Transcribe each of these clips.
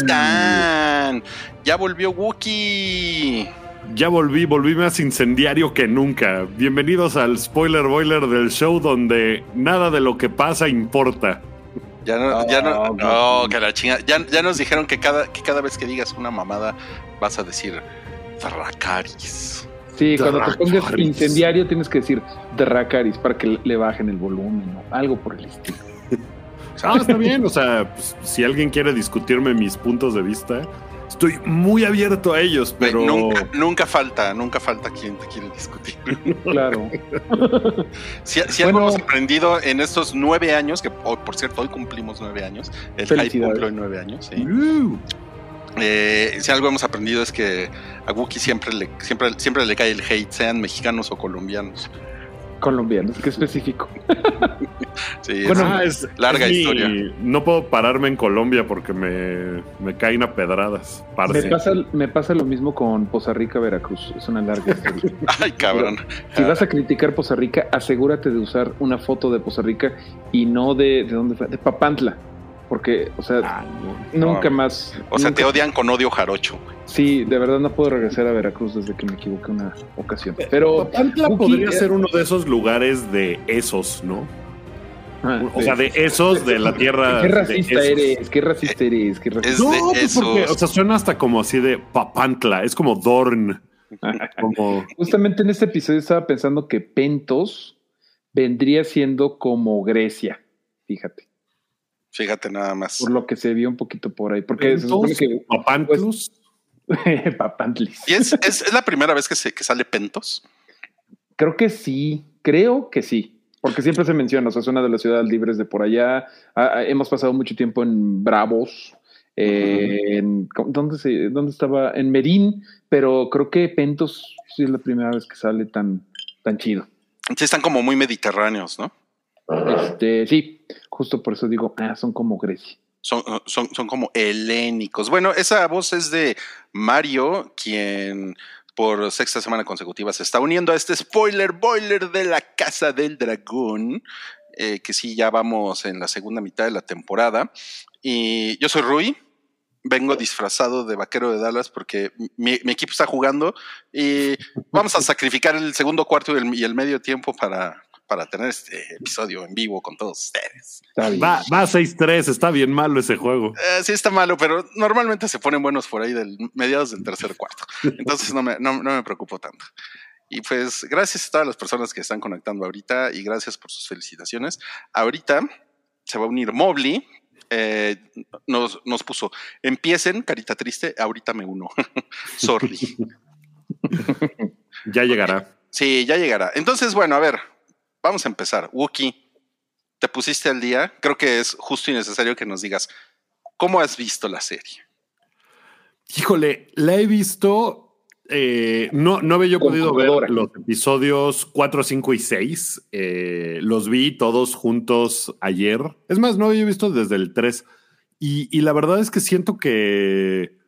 están? Ya volvió Wookie. Ya volví, volví más incendiario que nunca. Bienvenidos al spoiler boiler del show donde nada de lo que pasa importa. Ya no, ya no, no, que la chinga. Ya, ya nos dijeron que cada, que cada vez que digas una mamada vas a decir Dracaris. Sí, cuando te pongas incendiario tienes que decir Dracaris para que le bajen el volumen o algo por el estilo. Ah, está bien. O sea, pues, si alguien quiere discutirme mis puntos de vista, estoy muy abierto a ellos, pero Nunca, nunca falta, nunca falta quien te quiere discutir. Claro. Si, si algo hemos aprendido en estos nueve años, que oh, por cierto hoy cumplimos nueve años, el hype cumplió nueve años, sí. Uh, Eh, si algo hemos aprendido es que a Wookiee siempre le, siempre, siempre le cae el hate, sean mexicanos o colombianos. Colombianos, qué específico. Sí, Bueno, es- ah, es larga es mi- historia. No puedo pararme en Colombia porque me, me caen a pedradas. Me pasa, me pasa lo mismo con Poza Rica, Veracruz. Es una larga historia. Ay, cabrón. Si vas a criticar Poza Rica, asegúrate de usar una foto de Poza Rica y no de, de dónde fue, de Papantla. Porque, o sea, Ah, no. nunca no. más. O sea, nunca- te odian con odio jarocho. Sí, de verdad no puedo regresar a Veracruz desde que me equivoqué una ocasión. Pero. Papantla podría ser uno de esos lugares de esos, ¿no? Ah, O sea, de esos de la tierra. Qué de racista eres, qué racista eres, qué racista. No, pues porque, o sea, suena hasta como así de Papantla, es como Dorn, como Justamente en este episodio estaba pensando que Pentos vendría siendo como Grecia, fíjate, Fíjate nada más. por lo que se vio un poquito por ahí, porque se supone Pentos, que Papantlus. Papantlis. ¿Y es, es, es la primera vez que, se, que sale Pentos? Creo que sí, creo que sí, porque siempre se menciona, o sea, es una de las ciudades libres de por allá. Ah, ah, hemos pasado mucho tiempo en Bravos. eh, en- ¿dónde, se, ¿Dónde estaba? En Merín, pero creo que Pentos sí es la primera vez que sale tan, tan chido. Sí, están como muy mediterráneos, ¿no? Este, sí, justo por eso digo, ah, son como Grecia. Son, son, son como helénicos. Bueno, esa voz es de Mario, quien por sexta semana consecutiva se está uniendo a este spoiler boiler de la Casa del Dragón, eh, que sí, ya vamos en la segunda mitad de la temporada. Y yo soy Rui, vengo disfrazado de vaquero de Dallas porque mi, equipo está jugando y vamos a sacrificar el segundo cuarto y el medio tiempo para, para tener este episodio en vivo con todos ustedes. Está bien. Va, va 6-3, está bien malo ese juego. Eh, sí está malo, pero normalmente se ponen buenos por ahí del mediados del tercer cuarto. Entonces no me, no, no me preocupo tanto. Y pues gracias a todas las personas que están conectando ahorita y gracias por sus felicitaciones. Ahorita se va a unir Mobley. eh, nos, nos puso, empiecen, carita triste, ahorita me uno. Sorry. Ya llegará. Sí, ya llegará. Entonces, bueno, a ver, vamos a empezar. Wookie, te pusiste al día. Creo que es justo y necesario que nos digas cómo has visto la serie. Híjole, la he visto. eh, no, no había yo podido ver los episodios 4, 5 y 6. eh, los vi todos juntos ayer. Es más, no había visto desde el 3. Y, y la verdad es que siento que.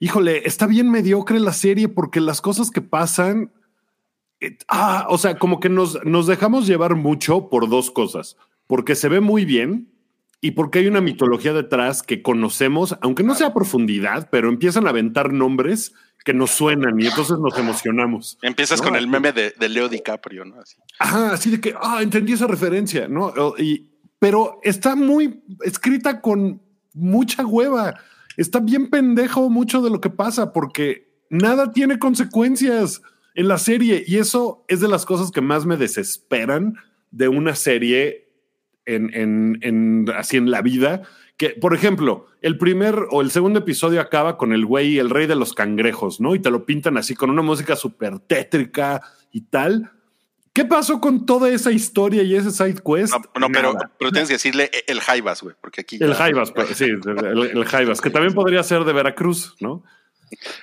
Híjole, está bien mediocre la serie porque las cosas que pasan. Eh, ah, o sea, como que nos, nos dejamos llevar mucho por dos cosas. Porque se ve muy bien y porque hay una mitología detrás que conocemos, aunque no sea a profundidad, pero empiezan a aventar nombres que nos suenan y entonces nos emocionamos. Empiezas No, con el meme de, de Leo DiCaprio, ¿no? Así. Ajá, así de que, ah, entendí esa referencia, ¿no? Y, pero está muy escrita con mucha hueva. Está bien pendejo mucho de lo que pasa porque nada tiene consecuencias en la serie y eso es de las cosas que más me desesperan de una serie en, en, en- así en la vida. Que, por ejemplo, el primer o el segundo episodio acaba con el güey, el rey de los cangrejos, ¿no? Y te lo pintan así con una música súper tétrica y tal. ¿Qué pasó con toda esa historia y ese side quest? No, no, pero, pero tienes que decirle el Jaivas, güey, porque aquí. ya- El Jaivas, pues, sí, el, el Jaivas, que también podría ser de Veracruz, ¿no?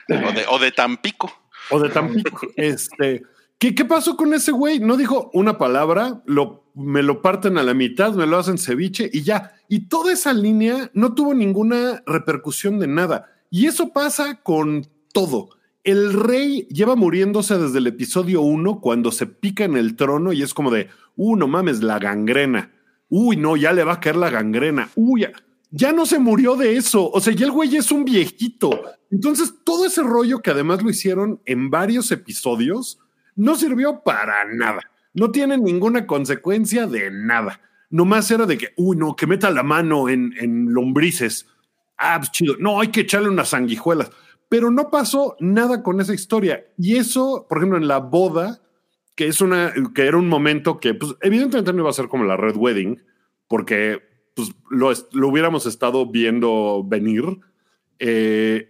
O de, o de Tampico. O de Tampico. Este, ¿qué, ¿Qué pasó con ese güey? No dijo una palabra, lo, me lo parten a la mitad, me lo hacen ceviche y ya. Y toda esa línea no tuvo ninguna repercusión de nada. Y eso pasa con todo. El rey lleva muriéndose desde el episodio 1 cuando se pica en el trono y es como de, uh, no mames, la gangrena. Uy, no, ya le va a caer la gangrena. Uy, ya, ya no se murió de eso. O sea, ya el güey es un viejito. Entonces, todo ese rollo que además lo hicieron en varios episodios no sirvió para nada. No tiene ninguna consecuencia de nada. Nomás era de que, uy, no, que meta la mano en, en lombrices. Ah, pues chido. No, hay que echarle unas sanguijuelas. Pero no pasó nada con esa historia. Y eso, por ejemplo, en la boda, que es una, que era un momento que, pues, evidentemente no iba a ser como la Red Wedding, porque pues, lo, lo hubiéramos estado viendo venir. Eh,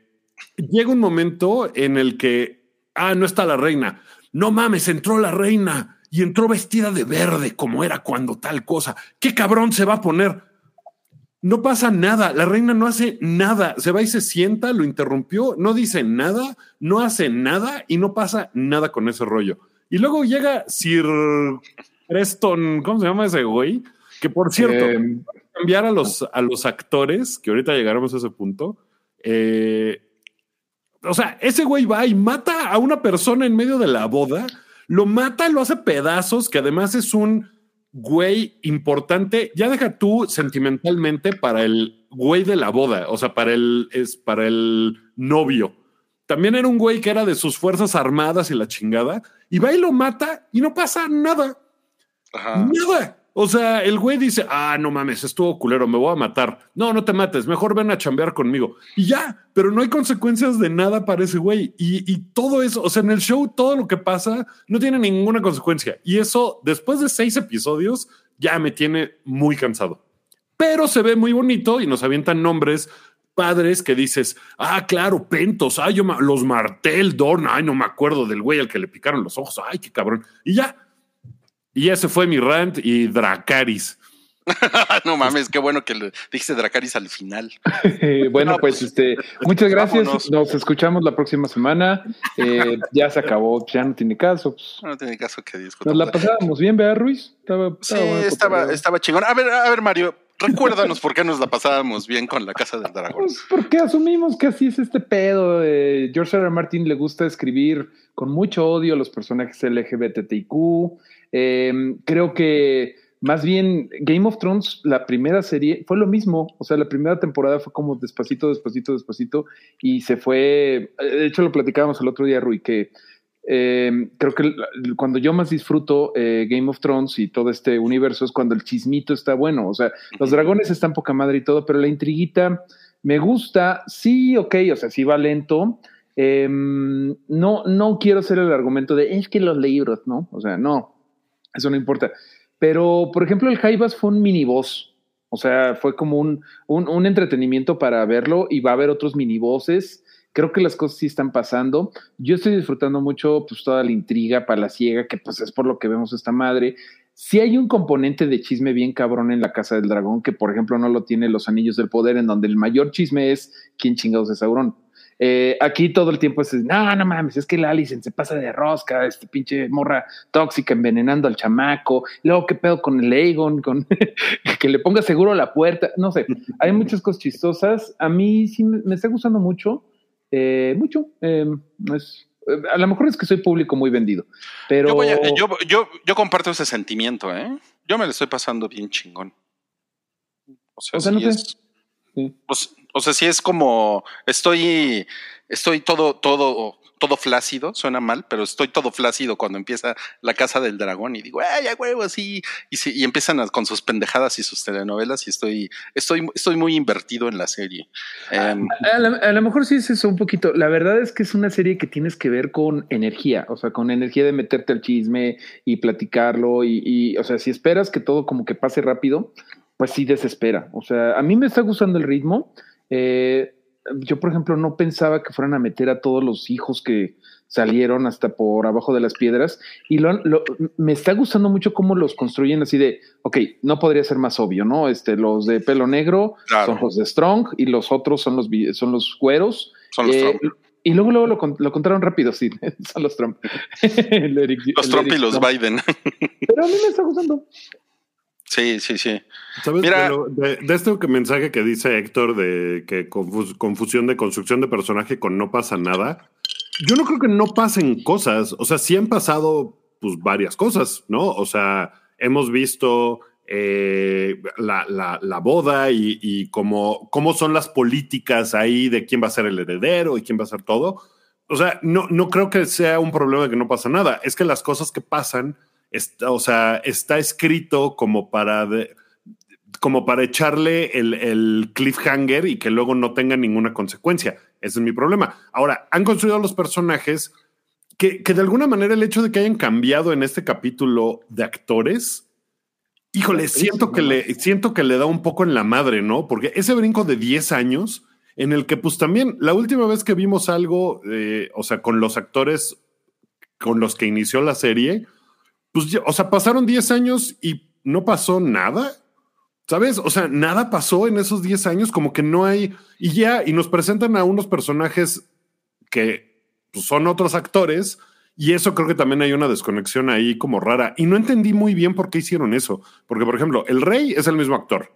llega un momento en el que, ah, no está la reina. No mames, entró la reina y entró vestida de verde, como era cuando tal cosa. ¿Qué cabrón se va a poner? No pasa nada, la reina no hace nada, se va y se sienta, lo interrumpió, no dice nada, no hace nada y no pasa nada con ese rollo. Y luego llega Sir Preston, ¿cómo se llama ese güey? Que por cierto, Eh, cambiar a los, a los actores, que ahorita llegaremos a ese punto. eh, o sea, ese güey va y mata a una persona en medio de la boda, lo mata, lo hace pedazos, que además es un güey importante. Ya deja tú sentimentalmente para el güey de la boda, o sea, para el, es para el novio. También era un güey que era de sus fuerzas armadas y la chingada, y va y lo mata y no pasa nada. Ajá. Nada. O sea, el güey dice, ah, no mames, estuvo culero, me voy a matar. No, no te mates, mejor ven a chambear conmigo. Y ya, pero no hay consecuencias de nada para ese güey. Y, y todo eso, o sea, en el show todo lo que pasa no tiene ninguna consecuencia. Y eso, después de seis episodios, ya me tiene muy cansado. Pero se ve muy bonito y nos avientan nombres padres que dices, ah, claro, Pentos, ay, yo los Martel, Dorn, ay, no me acuerdo del güey al que le picaron los ojos, ay, qué cabrón. Y ya. Y ese fue mi rant y Dracaris. no mames, qué bueno que le dijiste Dracaris al final. Eh, bueno, No, pues, pues, este, muchas gracias. vámonos. Nos escuchamos la próxima semana. Eh, ya se acabó, ya no tiene caso. pues. No tiene caso que Nos discutir. la pasábamos bien, ¿verdad, Ruiz? Estaba, Sí, estaba el estaba, estaba chingón. A ver, a ver, Mario, recuérdanos por qué nos la pasábamos bien con la Casa del Dragón. Pues porque asumimos que así es este pedo. Eh, George R. R. Martin le gusta escribir con mucho odio a los personajes LGBTIQ. Eh, creo que más bien Game of Thrones, la primera serie, fue lo mismo. O sea, la primera temporada fue como despacito, despacito, despacito y se fue. De hecho, lo platicábamos el otro día, Rui, que eh, creo que cuando yo más disfruto eh, Game of Thrones y todo este universo es cuando el chismito está bueno. O sea, los dragones están poca madre y todo, pero la intriguita me gusta. Sí, ok, o sea, sí va lento. Eh, no, no quiero hacer el argumento de es que los libros, ¿no? O sea, no, eso no importa. Pero, por ejemplo, el Jaivas fue un miniboss. O sea, fue como un, un, un entretenimiento para verlo y va a haber otros minibosses. Creo que las cosas sí están pasando. Yo estoy disfrutando mucho pues toda la intriga palaciega, que pues es por lo que vemos esta madre. Sí hay un componente de chisme bien cabrón en la Casa del Dragón, que por ejemplo no lo tiene los Anillos del Poder, en donde el mayor chisme es quién chingados es Sauron. Eh, aquí todo el tiempo es, no, no mames, es que la Alicent se pasa de rosca, este pinche morra tóxica envenenando al chamaco, luego qué pedo con el Aegon, con que le ponga seguro la puerta, no sé, hay muchas cosas chistosas, a mí sí me, me está gustando mucho, eh, mucho, eh, es, a lo mejor es que soy público muy vendido, pero... Yo, voy a- yo, yo, yo comparto ese sentimiento, ¿eh? Yo me lo estoy pasando bien chingón. O sea, O sea, sí no sé. es- Sí. o s- o sea, sí es como estoy, estoy todo, todo, todo flácido, suena mal, pero estoy todo flácido cuando empieza la casa del dragón y digo, ay, a huevo, sí, y, sí, y empiezan a- con sus pendejadas y sus telenovelas y estoy, estoy, estoy muy invertido en la serie. Em, A lo, a lo mejor sí es eso un poquito. La verdad es que es una serie que tienes que ver con energía, o sea, con energía de meterte al chisme y platicarlo y, y, o sea, si esperas que todo como que pase rápido, pues sí desespera. O sea, a mí me está gustando el ritmo. Eh, yo, por ejemplo, no pensaba que fueran a meter a todos los hijos que salieron hasta por abajo de las piedras y lo, lo- me está gustando mucho cómo los construyen así de, ok, no podría ser más obvio, ¿no? Este, los de pelo negro Claro. son los de Strong y los otros son los, son los güeros. son los Eh, Trump. Y luego, luego lo, lo contaron rápido, sí, son los Trump. Eric- Los Trump y los Trump. Biden. Pero a mí me está gustando. Sí, sí, sí. ¿Sabes? Mira- De, lo- de- de este mensaje que dice Héctor de que confus- confusión de construcción de personaje con no pasa nada. Yo no creo que no pasen cosas. O sea, sí han pasado pues varias cosas, ¿no? O sea, hemos visto eh, la, la- la boda y, y cómo, cómo son las políticas ahí de quién va a ser el heredero y quién va a ser todo. O sea, no, no creo que sea un problema de que no pasa nada. Es que las cosas que pasan, está, o sea, está escrito como para de- como para echarle el, el cliffhanger y que luego no tenga ninguna consecuencia. Ese es mi problema. Ahora, han construido los personajes que, que de alguna manera el hecho de que hayan cambiado en este capítulo de actores, híjole, siento que, le, siento que le da un poco en la madre, ¿no? Porque ese brinco de 10 años en el que pues también la última vez que vimos algo, eh, o sea, con los actores con los que inició la serie, pues, ya- o sea, pasaron 10 años y no pasó nada. ¿Sabes? O sea, nada pasó en esos 10 años, como que no hay. Y ya, y nos presentan a unos personajes que pues, son otros actores, y eso creo que también hay una desconexión ahí como rara. Y no entendí muy bien por qué hicieron eso. Porque, por ejemplo, el rey es el mismo actor.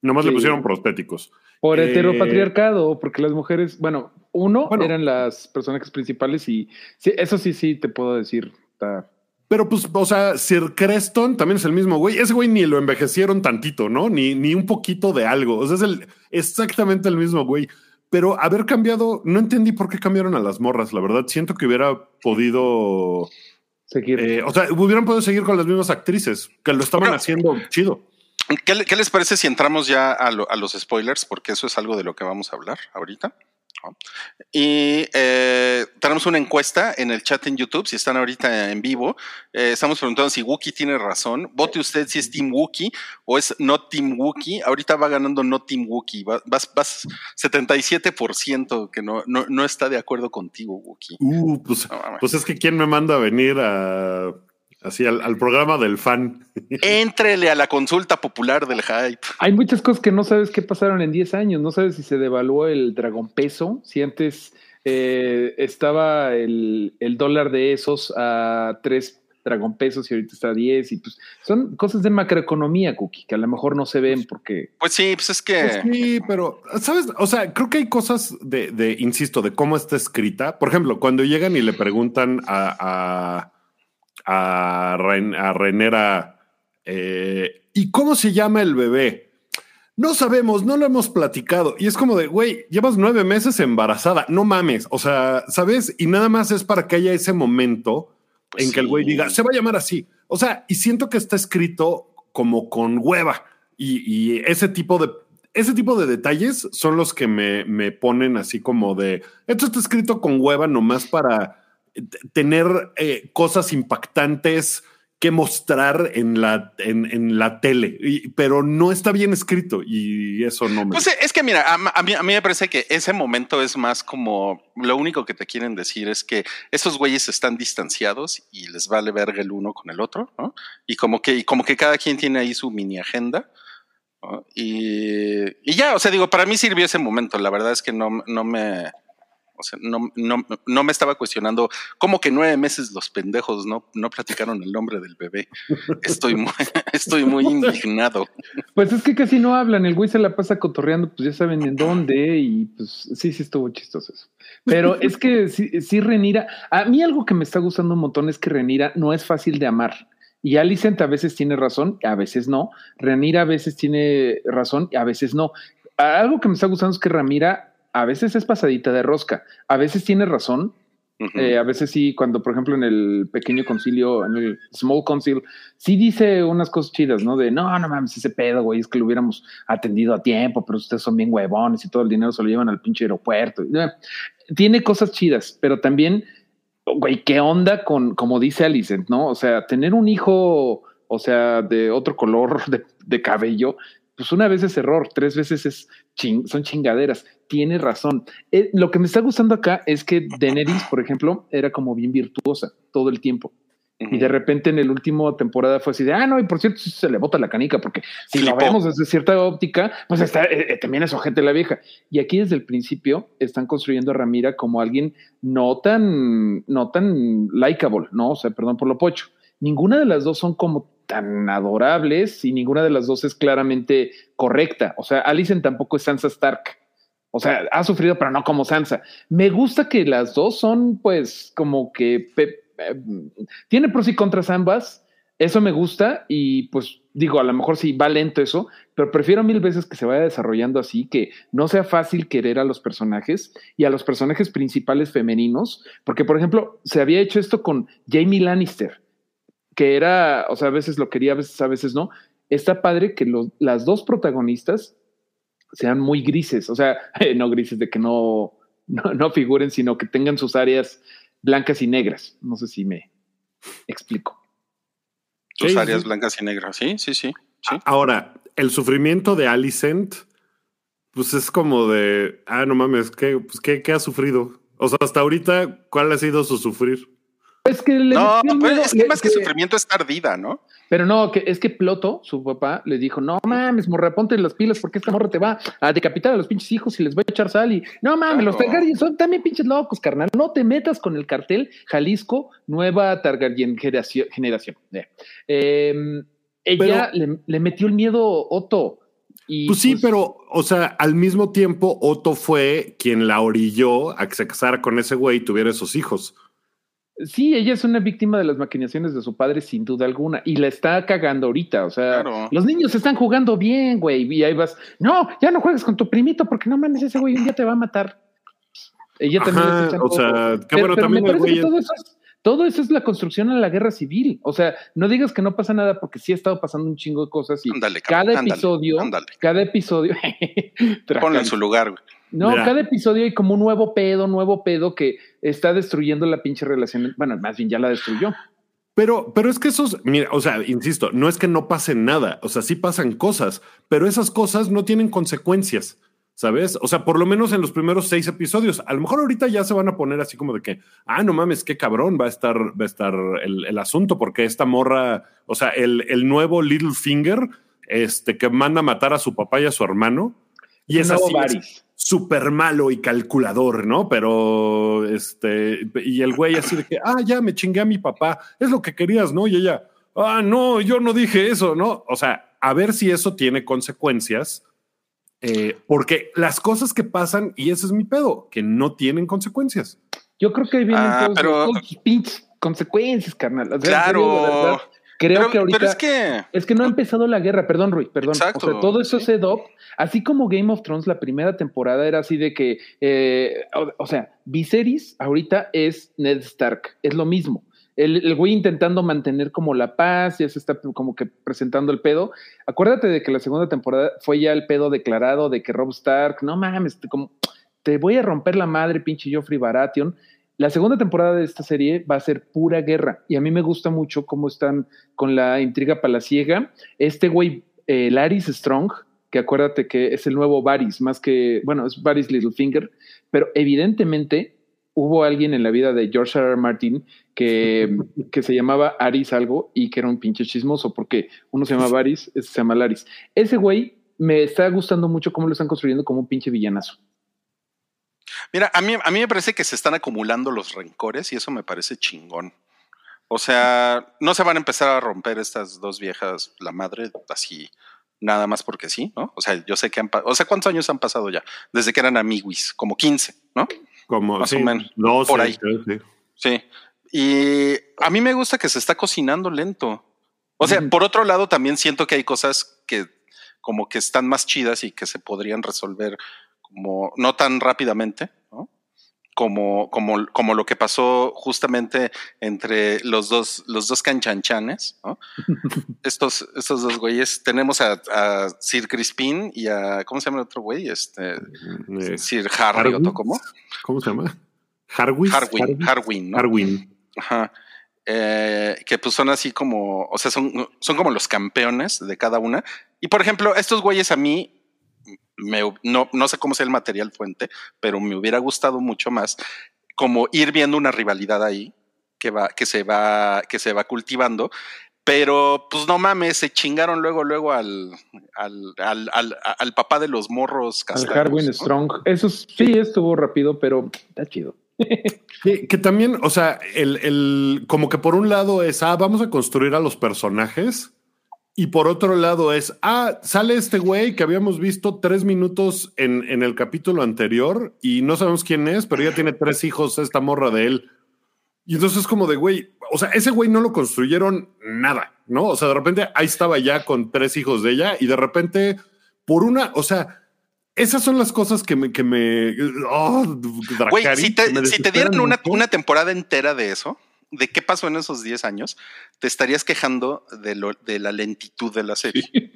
Nomás le pusieron prostéticos. Por Eh, heteropatriarcado, porque las mujeres, bueno, uno Bueno. eran las personajes principales y sí, eso sí, sí, te puedo decir. está- Pero pues, o sea, Sir Creston también es el mismo güey. Ese güey ni lo envejecieron tantito, ¿no? Ni, ni un poquito de algo. O sea, es el, exactamente el mismo güey. Pero haber cambiado, no entendí por qué cambiaron a las morras, la verdad. Siento que hubiera podido, seguir. eh, o sea, hubieran podido seguir con las mismas actrices, que lo estaban Bueno. haciendo chido. ¿Qué, qué les parece si entramos ya a, lo- a los spoilers? Porque eso es algo de lo que vamos a hablar ahorita. Y eh, tenemos una encuesta en el chat en YouTube, si están ahorita en vivo. Eh, estamos preguntando si Wookie tiene razón. Vote usted si es Team Wookie o es no Team Wookie. Ahorita va ganando no Team Wookie. Va- Vas, vas 77% que no, no, no está de acuerdo contigo, Wookie. Uh, pues, No pues es que quién me manda a venir a, así al, al programa del fan. Éntrele a la consulta popular del hype. Hay muchas cosas que no sabes qué pasaron en 10 años. No sabes si se devaluó el dragón peso, si antes eh, estaba el, el dólar de esos a 3 dragón pesos y ahorita está a 10. Y pues son cosas de macroeconomía, Cookie, que a lo mejor no se ven porque Pues sí, pues es que. Pues sí, pero, ¿sabes? O sea, creo que hay cosas de, de, insisto, de cómo está escrita. Por ejemplo, cuando llegan y le preguntan a, a, a, Ren- a Renera, eh, ¿y cómo se llama el bebé? No sabemos, no lo hemos platicado. Y es como de, güey, llevas nueve meses embarazada, no mames. O sea, ¿sabes? Y nada más es para que haya ese momento Pues en que el güey diga, se va a llamar así. O sea, y siento que está escrito como con hueva. Y, y ese tipo de ese tipo de detalles son los que me, me ponen así como de esto está escrito con hueva nomás para tener eh, cosas impactantes que mostrar en la, en, en la tele, Y- pero no está bien escrito y eso no me. Pues es que mira, a, a mí, a mí me parece que ese momento es más como lo único que te quieren decir es que esos güeyes están distanciados y les vale verga el uno con el otro, ¿no? Y como que, y como que cada quien tiene ahí su mini agenda. ¿no? Y, y ya, o sea, digo, para mí sirvió ese momento. La verdad es que no, no me, o sea, no, no, no me estaba cuestionando cómo que nueve meses los pendejos no, no platicaron el nombre del bebé. Estoy muy, estoy muy indignado. Pues es que casi no hablan, el güey se la pasa cotorreando, pues ya saben en dónde, y pues sí, sí estuvo chistoso eso. Pero es que sí, sí, Renira, a mí algo que me está gustando un montón es que Renira no es fácil de amar. Y Alicent a veces tiene razón, a veces no. Renira a veces tiene razón, a veces no. Algo que me está gustando es que Ramira a veces es pasadita de rosca, a veces tiene razón, eh, a veces sí, cuando por ejemplo en el pequeño concilio, en el small concil, sí dice unas cosas chidas, ¿no? De no, no mames, ese pedo, güey, es que lo hubiéramos atendido a tiempo, pero ustedes son bien huevones y todo el dinero se lo llevan al pinche aeropuerto. Eh, Tiene cosas chidas, pero también, güey, ¿qué onda con, como dice Alicent, ¿no? O sea, tener un hijo, o sea, de otro color de, de cabello, pues una vez es error, tres veces es ching- son chingaderas. Tiene razón. Eh, lo que me está gustando acá es que Daenerys, por ejemplo, era como bien virtuosa todo el tiempo. Y de repente en el último temporada fue así de, ah, no, y por cierto, se le bota la canica, porque si lo Flipó. vemos desde cierta óptica, pues está, eh, eh, también es ojete la vieja. Y aquí desde el principio están construyendo a Ramira como alguien no tan, no tan likable, ¿no? O sea, perdón por lo pocho. Ninguna de las dos son como tan adorables y ninguna de las dos es claramente correcta. O sea, Alicent tampoco es Sansa Stark. O sea, ha sufrido, pero no como Sansa. Me gusta que las dos son, pues, como que eh, tiene pros y contras ambas. Eso me gusta y pues digo, a lo mejor sí va lento eso, pero prefiero mil veces que se vaya desarrollando así, que no sea fácil querer a los personajes y a los personajes principales femeninos, porque por ejemplo, se había hecho esto con Jamie Lannister, que era, o sea, a veces lo quería, a veces, a veces no. Está padre que los, las dos protagonistas sean muy grises, o sea, no grises de que no, no, no figuren, sino que tengan sus áreas blancas y negras. No sé si me explico. Sus áreas blancas y negras, sí, sí, sí, Ahora, el sufrimiento de Alicent, pues es como de, ah, no mames, ¿qué, pues, ¿qué, qué ha sufrido? O sea, hasta ahorita, ¿cuál ha sido su sufrir? Es que le no, pues, es que más que, sufrimiento es tardida, ¿no? Pero no, que es que Ploto, su papá, le dijo, no mames, morra, ponte las pilas porque esta morra te va a decapitar a los pinches hijos y les va a echar sal y no mames, los Targaryen son también pinches locos, carnal. No te metas con el cartel Jalisco, nueva Targaryen generación. Em, ella le, metió el miedo Otto. Y pues sí, pues pero, o sea, al mismo tiempo, Otto fue quien la orilló a que se casara con ese güey y tuviera esos hijos. Sí, ella es una víctima de las maquinaciones de su padre, sin duda alguna, y la está cagando ahorita. O sea, los niños están jugando bien, güey, y ahí vas, no, ya no juegues con tu primito, porque no mames, ese güey un día te va a matar. Ella también O sea, qué bueno, también me parece que todo eso, es, todo eso es la construcción a la guerra civil. O sea, no digas que no pasa nada, porque sí ha estado pasando un chingo de cosas y cada episodio, cada episodio. Ponlo en su lugar, güey. No, cada episodio hay como un nuevo pedo, nuevo pedo que está destruyendo la pinche relación. Bueno, más bien ya la destruyó. Pero, pero es que esos, mira, o sea, insisto, no es que no pase nada, o sea, sí pasan cosas, pero esas cosas no tienen consecuencias, ¿sabes? O sea, por lo menos en los primeros seis episodios, a lo mejor ahorita ya se van a poner así como de que, ah, no mames, qué cabrón va a estar, va a estar el, asunto, porque esta morra, o sea, el, el nuevo Little Finger, este, que manda a matar a su papá y a su hermano, y es así súper malo y calculador, ¿no? Pero este, y el güey así de que, ah, ya me chingué a mi papá, es lo que querías, ¿no? Y ella, ah, no, yo no dije eso, ¿no? O sea, a ver si eso tiene consecuencias, eh, porque las cosas que pasan, y ese es mi pedo, que no tienen consecuencias. Yo creo que vienen ah, todos, pinches consecuencias, carnal. claro. Creo que ahorita. es, que... es que no ha empezado la guerra, perdón, Rui, perdón. Exacto, o sea, todo eso se do, así como Game of Thrones, la primera temporada era así de que, eh, o, sea, Viserys ahorita es Ned Stark, es lo mismo. El, el, güey intentando mantener como la paz, ya se está como que presentando el pedo. Acuérdate de que la segunda temporada fue ya el pedo declarado de que Rob Stark, no mames, como te voy a romper la madre, pinche Joffrey Baratheon. La segunda temporada de esta serie va a ser pura guerra y a mí me gusta mucho cómo están con la intriga palaciega. Este güey, eh, Laris Strong, que acuérdate que es el nuevo Varys, más que, bueno, es Varys Littlefinger, pero evidentemente hubo alguien en la vida de George R. R. Martin que, que se llamaba Aris algo y que era un pinche chismoso, porque uno se llama Varys, se llama Laris. Ese güey me está gustando mucho cómo lo están construyendo como un pinche villanazo. Mira, a mí, a mí me parece que se están acumulando los rencores y eso me parece chingón. O sea, no se van a empezar a romper estas dos viejas, la madre, así, nada más porque sí, ¿no? O sea, yo sé que han O sea, ¿cuántos años han pasado ya? Desde que eran amiguis, como 15, ¿no? Como, más o menos. No, por ahí. Sí. Y a mí me gusta que se está cocinando lento. O sea, por otro lado, también siento que hay cosas que como que están más chidas y que se podrían resolver como no tan rápidamente, ¿no? Como, como, como lo que pasó justamente entre los dos, los dos canchanchanes, ¿no? estos, estos dos güeyes, tenemos a, Sir Crispin y a, ¿cómo se llama el otro güey? Este, eh, Sir Harry, ¿o cómo? ¿Cómo se llama? Harwin. Harwin, Harwin, ¿no? Harwin. Ajá. Eh, que pues son así como, o sea, son, son como los campeones de cada una. Y por ejemplo, estos güeyes a mí no, no sé cómo sea el material fuente, pero me hubiera gustado mucho más como ir viendo una rivalidad ahí que va, que se va, que se va cultivando. Pero, pues no mames, se chingaron luego, luego al, al, al, al, papá de los morros Al Harwin Strong. Eso sí estuvo rápido, pero está chido. que, que, también, o sea, el, el, como que por un lado es, ah, vamos a construir a los personajes Y por otro lado es, ah, sale este güey que habíamos visto tres minutos en, en el capítulo anterior y no sabemos quién es, pero ya tiene tres hijos esta morra de él. Y entonces es como de, güey, o sea, ese güey no lo construyeron nada, ¿no? O sea, de repente ahí estaba ya con tres hijos de ella y de repente por una, o sea, esas son las cosas que me, que me, oh, Güey, si te, me si te dieran una, una temporada entera de eso, de qué pasó en esos 10 años, te estarías quejando de, lo, de la lentitud de la serie.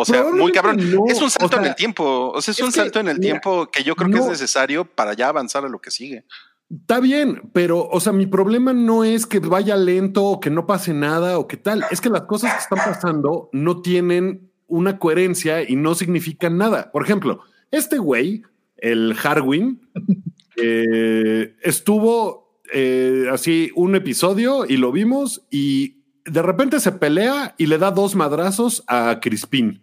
O sea, muy cabrón. no, es un salto o en el tiempo. O sea, es, es un que, salto en el mira, tiempo que yo creo que es necesario para ya avanzar a lo que sigue. Está bien, pero, o sea, mi problema no es que vaya lento o que no pase nada o qué tal. Es que las cosas que están pasando no tienen una coherencia y no significan nada. Por ejemplo, este güey, el Harwin, eh, estuvo eh, así un episodio y lo vimos y de repente se pelea y le da dos madrazos a Crispin.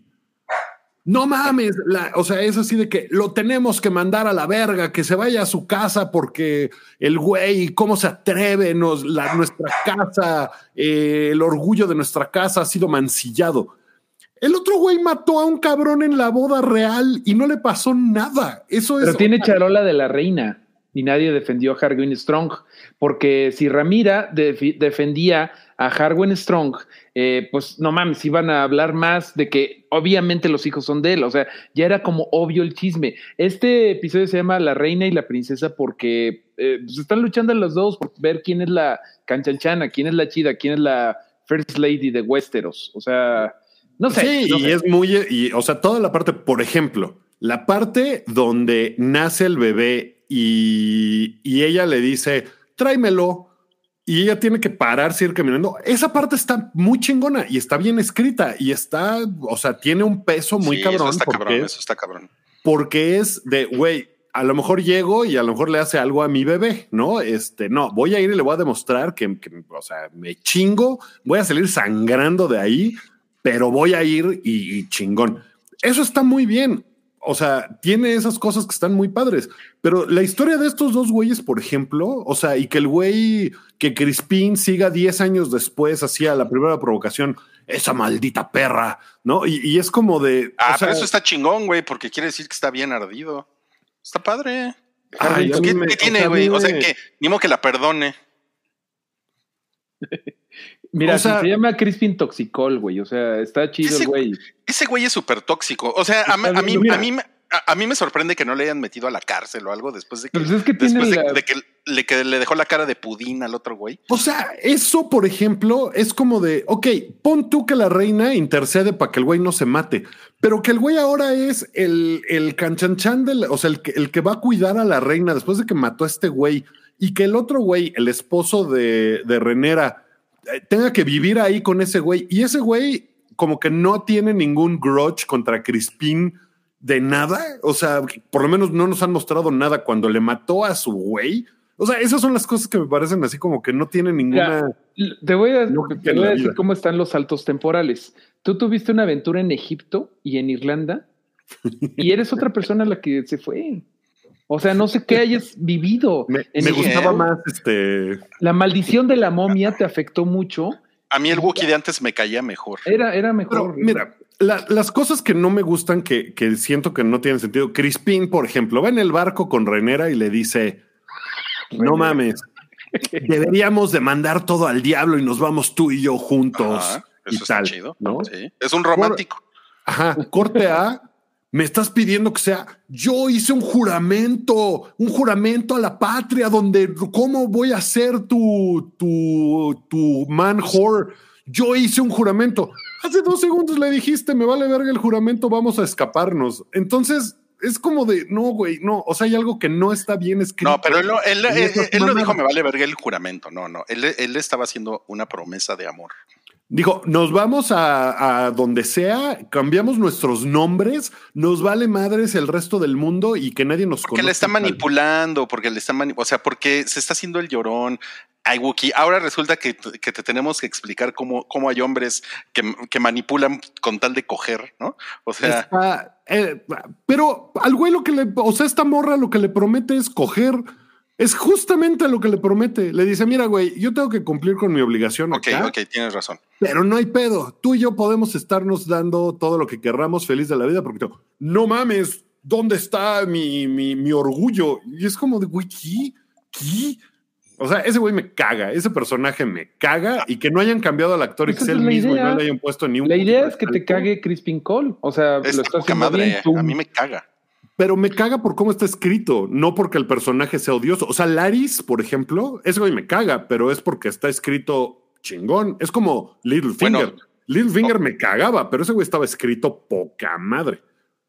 No mames, la- o sea, es así de que lo tenemos que mandar a la verga, que se vaya a su casa porque el güey, ¿cómo se atreve? Nos, la, nuestra casa, eh, el orgullo de nuestra casa ha sido mancillado. El otro güey mató a un cabrón en la boda real y no le pasó nada. Eso es. Pero tiene charola de la reina y nadie defendió a Harwin Strong, porque si Ramira defendía a Harwin Strong, eh, pues no mames, iban a hablar más de que obviamente los hijos son de él, o sea, ya era como obvio el chisme. Este episodio se llama La reina y la princesa porque eh, pues están luchando los dos por ver quién es la canchanchana, quién es la chida, quién es la First Lady de Westeros, o sea, no sé. Sí, no y sé. es muy, y, o sea, toda la parte, por ejemplo, la parte donde nace el bebé y, y ella le dice, tráemelo, y ella tiene que pararse y ir caminando. Esa parte está muy chingona y está bien escrita y está, o sea, tiene un peso muy Sí, cabrón. Eso está porque, cabrón, eso está cabrón. porque es de, güey, a lo mejor llego y a lo mejor le hace algo a mi bebé, ¿no? Este, no, voy a ir y le voy a demostrar que, que, o sea, me chingo, voy a salir sangrando de ahí, pero voy a ir y, y chingón. Eso está muy bien. O sea, tiene esas cosas que están muy padres, pero la historia de estos dos güeyes, por ejemplo, o sea, y que el güey, que Crispin siga 10 años después, hacía la primera provocación, esa maldita perra, ¿no? Y, y es como de... Ah, o sea, pero eso está chingón, güey, porque quiere decir que está bien ardido. Está padre. ay, ¿Qué, me- qué tiene, güey? O sea, me- que ni modo que la perdone. Mira, o sea- se llama Crispin Toxicol, güey, o sea, está chido Ese el güey. Ese güey es súper tóxico. O sea, a, mí- a mí, a, mí, me- a, a mí me sorprende que no le hayan metido a la cárcel o algo después de que, Pues es que tiene después de, la- de que, le, que le dejó la cara de pudín al otro güey. O sea, eso, por ejemplo, es como de, ok, pon tú que la reina intercede para que el güey no se mate, pero que el güey ahora es el, el canchanchan del, o sea, el que, el que va a cuidar a la reina después de que mató a este güey y que el otro güey, el esposo de, de Renera, tenga que vivir ahí con ese güey y ese güey como que no tiene ningún grudge contra Crispin de nada. O sea, por lo menos no nos han mostrado nada cuando le mató a su güey. O sea, esas son las cosas que me parecen así como que no tienen ninguna. Te voy a, te voy decir vida. cómo están los saltos temporales. Tú tuviste una aventura en Egipto y en Irlanda y eres otra persona a la que se fue. O sea, no sé qué hayas vivido. Me, En me gustaba más este. La maldición de la momia te afectó mucho. A mí el Wookiee de antes me caía mejor. Era, era Pero mejor. mira, la- las cosas que no me gustan, que, que siento que no tienen sentido. Crispin, por ejemplo, va en el barco con Renera y le dice: No mames, deberíamos de mandar todo al diablo y nos vamos tú y yo juntos. Ajá, y eso tal, chido. ¿no? Sí, Es un romántico. Ajá, corte A. Me estás pidiendo que sea, yo hice un juramento, un juramento a la patria donde, ¿cómo voy a ser tu, tu, tu man whore? Yo hice un juramento. Hace dos segundos le dijiste, me vale verga el juramento, vamos a escaparnos. Entonces, es como de, no, güey, no, o sea, hay algo que no está bien escrito. No, pero él, no- él, él- él no dijo me vale verga el juramento. No, no. Él, él estaba haciendo una promesa de amor. Dijo, nos vamos a, a donde sea, cambiamos nuestros nombres, nos vale madres el resto del mundo y que nadie nos Porque le está manipulando, porque le está o sea, porque se está haciendo el llorón. Ay, Wookie, ahora resulta que, que te tenemos que explicar cómo, cómo hay hombres que, que manipulan con tal de coger, ¿no? O sea, Está, eh, pero al güey lo que le, o sea, esta morra lo que le promete es coger Es justamente lo que le promete. Le dice, mira, güey, yo tengo que cumplir con mi obligación Ok, acá, ok, tienes razón. pero no hay pedo. Tú y yo podemos estarnos dando todo lo que querramos feliz de la vida porque no mames, ¿dónde está mi, mi, mi orgullo? Y es como de, güey, ¿qué? ¿Qué? O sea, ese güey me caga, ese personaje me caga y que no hayan cambiado al actor y que la mismo y no le hayan puesto ni un La idea es que te cague Crispin Cole. O sea, Es lo está poca haciendo madre. bien. Tú- A mí me caga. Pero me caga por cómo está escrito, no porque el personaje sea odioso. O sea, Laris, por ejemplo, ese güey me caga, pero es porque está escrito chingón. Es como Littlefinger. Bueno. Littlefinger me cagaba, pero ese güey estaba escrito poca madre.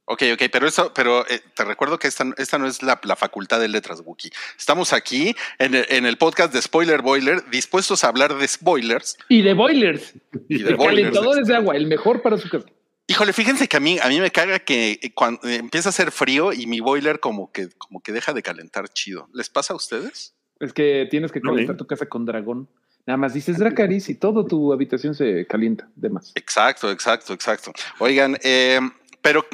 Ok, ok, pero eso, pero eh, te recuerdo que esta, esta no es la, la facultad de letras, Wookie. Estamos aquí en el, en el podcast de Spoiler Boiler, dispuestos a hablar de spoilers Y de boilers. y de De boilers. calentadores de agua, el mejor para su casa. Híjole, fíjense que a mí, a mí me caga que eh, cuando eh, empieza a hacer frío y mi boiler como que, como que deja de calentar chido. ¿Les pasa a ustedes? Es que tienes que calentar ¿eh? tu casa con dragón. Nada más dices Dracaris y todo tu habitación se calienta de más. Exacto, exacto, exacto. Oigan, eh, pero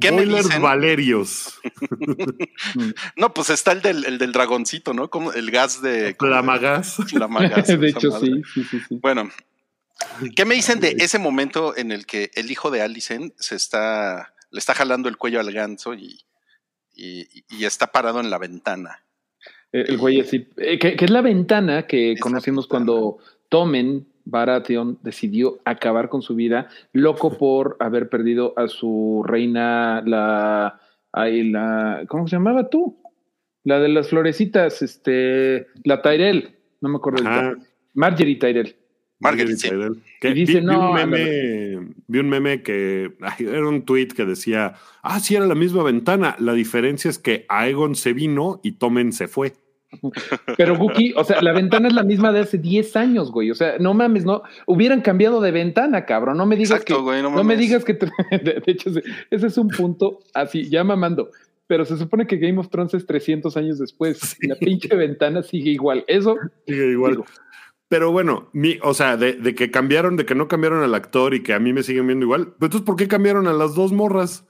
¿qué me Boiler dicen? Valerios. No, pues está el del, el del dragoncito, ¿no? Como el gas de Plamagas. Flamagas, de hecho, sí, sí, sí, sí. Bueno, ¿qué me dicen de ese momento en el que el hijo de Alicent se está, le está jalando el cuello al ganso y, y, y está parado en la ventana? Eh, El güey así, eh, que, que es la ventana que conocimos ventana. cuando Tomen Baratheon decidió acabar con su vida, loco por haber perdido a su reina, la, ay, la, ¿cómo se llamaba tú? La de las florecitas, este, la Tyrell, no me acuerdo. Marjorie Tyrell. Margaret, sí. Que Y dice, vi, vi no, un meme, vi un meme que era un tweet que decía, ah, sí, era la misma ventana. La diferencia es que Aegon se vino y Tomen se fue. Pero Guki, o sea, la ventana es la misma de hace 10 años, güey. O sea, no mames, no. Hubieran cambiado de ventana, cabrón. No me digas Exacto, que. güey, no no, me digas que. te- de, de hecho, ese- es un punto así, ya mamando. Pero se supone que Game of Thrones es 300 años después. y La pinche ventana sigue igual. Eso. Sigue igual. Digo. Pero bueno, mi, o sea, de, de que cambiaron, de que no cambiaron al actor y que a mí me siguen viendo igual, pues entonces, ¿por qué cambiaron a las dos morras?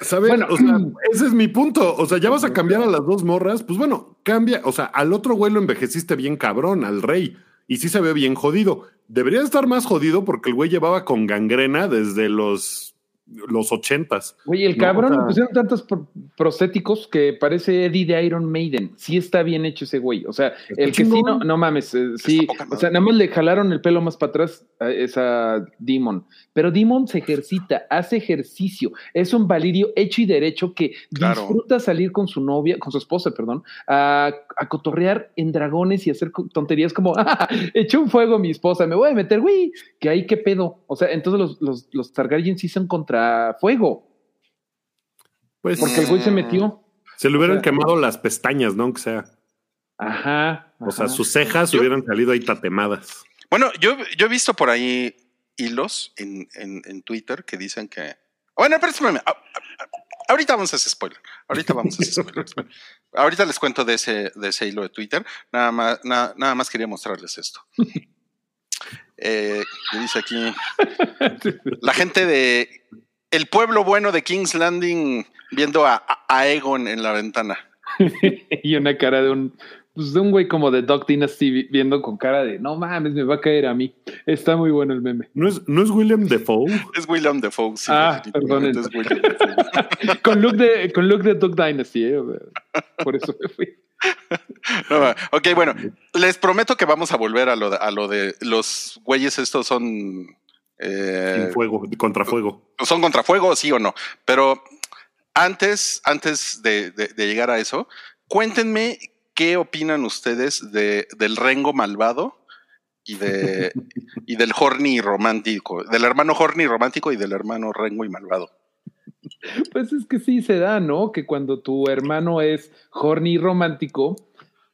¿Sabes? Bueno, o sea, ese es mi punto. O sea, ya vas a cambiar a las dos morras, pues bueno, cambia. O sea, al otro güey lo envejeciste bien cabrón, al rey, y sí se ve bien jodido. Debería estar más jodido porque el güey llevaba con gangrena desde los, los ochentas. Güey, el No, cabrón o sea- le pusieron tantos pro- prostéticos que parece Eddie de Iron Maiden. Sí está bien hecho ese güey. O sea, el que sí no, no mames, eh, sí. poca. O sea, nada más le jalaron el pelo más para atrás a esa Demon. Pero Demon se ejercita, hace ejercicio. Es un valirio hecho y derecho que Claro. disfruta salir con su novia, con su esposa, perdón, a, a cotorrear en dragones y hacer tonterías como, "Ah, eché un fuego a mi esposa, me voy a meter, güey, que ahí qué pedo. O sea, entonces los, los, los Targaryen sí son contra fuego. Pues Porque el güey se metió. se le hubieran o sea- quemado las pestañas, ¿no? Aunque sea. Ajá. O sea, ajá. sus cejas Yo- hubieran salido ahí tatemadas. Bueno, yo, yo he visto por ahí hilos en, en, en Twitter que dicen que. Bueno, pero Ahorita vamos a ese spoiler. Ahorita vamos a ese spoiler. Ahorita les cuento de ese, de ese hilo de Twitter. Nada más, nada, nada más quería mostrarles esto. Eh, dice aquí la gente de el pueblo bueno de King's Landing viendo a, a- Egon en la ventana. y una cara de un, pues de un güey como de Doc Dynasty vi- viendo con cara de no mames, me va a caer a mí. Está muy bueno el meme. ¿No es, ¿no es William Defoe? Es William Defoe. sí, Ah, definitivamente perdón, es William Defoe. con look de, con look de Doc Dynasty, eh, por eso me fui. No, ok, bueno, les prometo que vamos a volver a lo de, a lo de los güeyes estos son... eh, Sin fuego, contra fuego. son contrafuego, sí o no. Pero antes, antes de, de- de llegar a eso, cuéntenme qué opinan ustedes de, del Rengo malvado y, de, y del Horny romántico, del hermano Horny romántico y del hermano Rengo y malvado. Pues es que sí se da, ¿no? Que cuando tu hermano es horny romántico,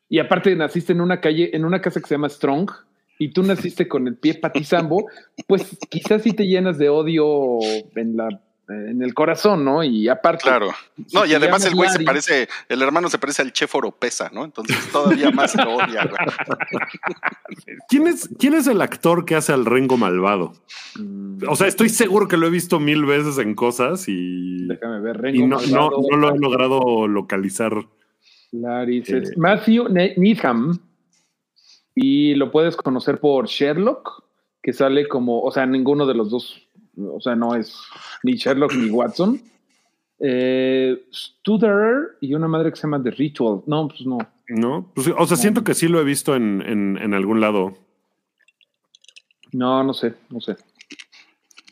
y aparte naciste en una calle, en una casa que se llama Strong, y tú naciste con el pie patizambo, pues quizás sí te llenas de odio en la en el corazón, ¿no? Y aparte, Claro. si No, y además el güey se parece, el hermano se parece al chef Oropesa, ¿no? Entonces todavía más lo odia, güey. ¿Quién es, ¿Quién es el actor que hace al Rengo malvado? Mm, O sea, estoy seguro que lo he visto mil veces en cosas y, déjame ver, y Rengo no, no, Malvado. no lo he logrado localizar Laris es Eh. Matthew Ne- Needham. Y lo puedes conocer por Sherlock, que sale como, o sea, ninguno de los dos, o sea, no es ni Sherlock ni Watson. Eh, Stutterer y una madre que se llama The Ritual. No, pues no. ¿No? Pues, o sea, siento que sí lo he visto en, en, en algún lado. No, no sé, no sé.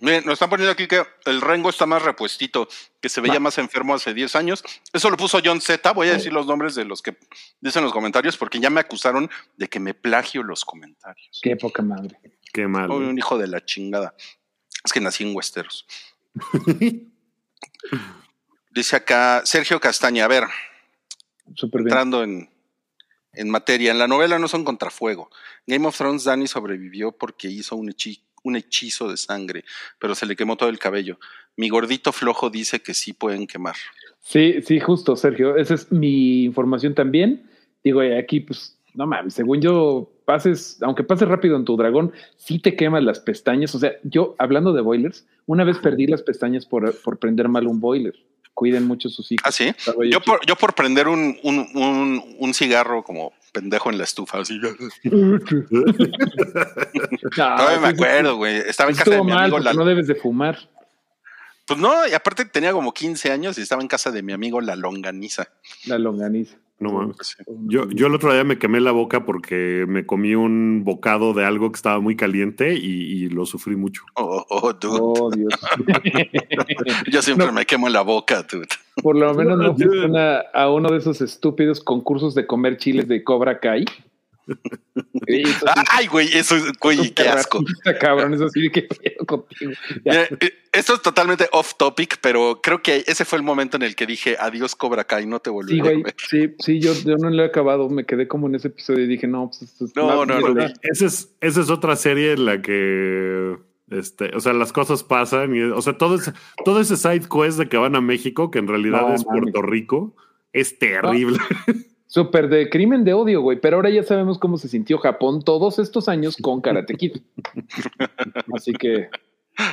Miren, nos están poniendo aquí que el Rengo está más repuestito, que se veía Va. más enfermo hace 10 años. Eso lo puso John Z. Voy a decir los nombres de los que dicen los comentarios porque ya me acusaron de que me plagio los comentarios. Qué poca madre. Qué mal. Soy un hijo de la chingada. Es que nací en Westeros. Dice acá Sergio Castaña, a ver, Súper bien. entrando en, en materia, en la novela no son contrafuego. Game of Thrones, Dani sobrevivió porque hizo un, hechi- un hechizo de sangre, pero se le quemó todo el cabello. Mi gordito flojo dice que sí pueden quemar. Sí, sí, justo, Sergio. Esa es mi información también. Digo, aquí, pues, no mames, según yo, pases, aunque pases rápido en tu dragón, sí te quemas las pestañas. O sea, yo, hablando de boilers, una vez perdí las pestañas por, por prender mal un boiler. Cuiden mucho sus hijos. ¿Ah, sí? Yo por, yo por prender un, un, un, un cigarro como pendejo en la estufa, así. No, Todavía me eso- acuerdo, güey. Estaba en casa de mi mal amigo la no debes de fumar. Pues no, y aparte tenía como 15 años y estaba en casa de mi amigo La Longaniza. La longaniza. No mames. Yo, yo el otro día me quemé la boca porque me comí un bocado de algo que estaba muy caliente y, y lo sufrí mucho. Oh, oh, dude. Oh, Dios. Yo siempre no. me quemo en la boca, dude. Por lo menos no una- a uno de esos estúpidos concursos de comer chiles de Cobra Kai. Eso sí Ay, güey, eso es, güey, qué asco. racista, cabrón. Eso sí, qué pedo contigo. Mira, eh, Esto es totalmente off topic, pero creo que ese fue el momento en el que dije adiós Cobra Kai, no te Sí, volveré a güey. ver. Sí, sí, yo, yo no lo he acabado. Me quedé como en ese episodio y dije, no, pues esto es No, no. Esa es, esa es otra serie en la que, este, o sea, las cosas pasan y, o sea, todo ese, todo ese side quest de que van a México, que en realidad No, es. Puerto Rico, es terrible. Súper de crimen de odio, güey. Pero ahora ya sabemos cómo se sintió Japón todos estos años con Karate Kid. Así que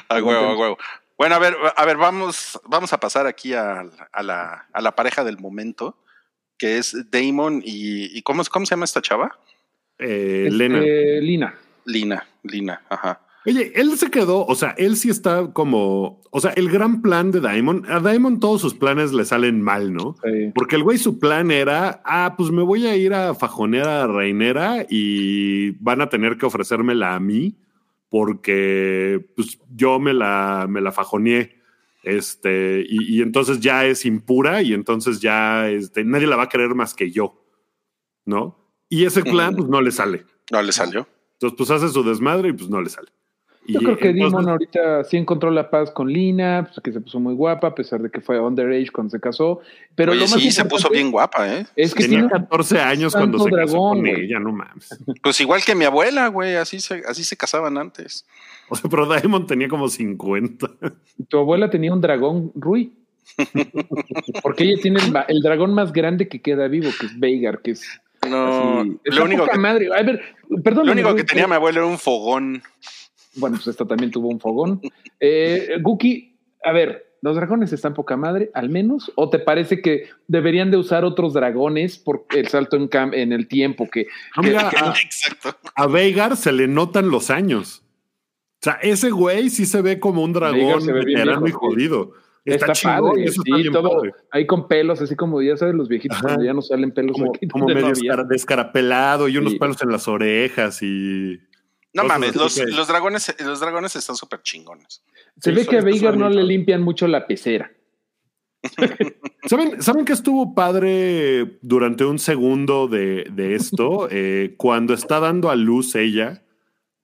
A huevo, a huevo. Bueno, a ver, a ver, vamos, vamos a pasar aquí a, a la, a la pareja del momento, que es Damon y, y ¿cómo, es- ¿cómo se llama esta chava? Eh, este, Lena. Lina. Lina, Lina, ajá. Oye, él se quedó, o sea, él sí está como, o sea, el gran plan de Diamond, a Diamond todos sus planes le salen mal, ¿no? Sí. Porque el güey su plan era, ah, pues me voy a ir a fajonear a Reinera y van a tener que ofrecérmela a mí porque pues yo me la, me la fajoneé. Este, y, y entonces ya es impura y entonces ya este, nadie la va a querer más que yo, ¿no? Y ese plan Mm. pues no le sale. No le salió. Entonces pues hace su desmadre y pues no le sale. Yo Y creo que entonces- Demon ahorita sí encontró la paz con Lina, pues, que se puso muy guapa, a pesar de que fue underage cuando se casó. Pero Oye, lo más sí, se puso bien guapa, ¿eh? Es que Tenía tiene 14 años cuando se casó con güey. ella, no mames. Pues igual que mi abuela, güey, así se, así se casaban antes. O sea, pero Diamond tenía como 50. tu abuela tenía un dragón Rui. Porque ella tiene el, dragón más grande que queda vivo, que es Veigar, que es No, así. lo único, que, madre. A ver, perdón. lo único que tenía mi abuela era un fogón. Bueno, pues esta también tuvo un fogón. Eh, Guki, a ver, ¿los dragones están poca madre, al menos? ¿O te parece que deberían de usar otros dragones por el salto en, cam- en el tiempo? Que, Ah, que- mira, que- a, Exacto. a Veigar se le notan los años. O sea, ese güey sí se ve como un dragón veterano y jodido. Está, está, chido padre, y eso sí, está bien todo padre. ahí con pelos, así como ya sabes, los viejitos Ajá. cuando ya no salen pelos Como, aquí como no medio había. escar- descarapelado y unos Sí. pelos en las orejas y... No mames, los, que- los dragones, los dragones están súper chingones. Se Sí, ve que a Veigar no le limpian mucho la pecera. ¿Saben, ¿Saben que estuvo padre durante un segundo de, de esto? Eh, cuando está dando a luz ella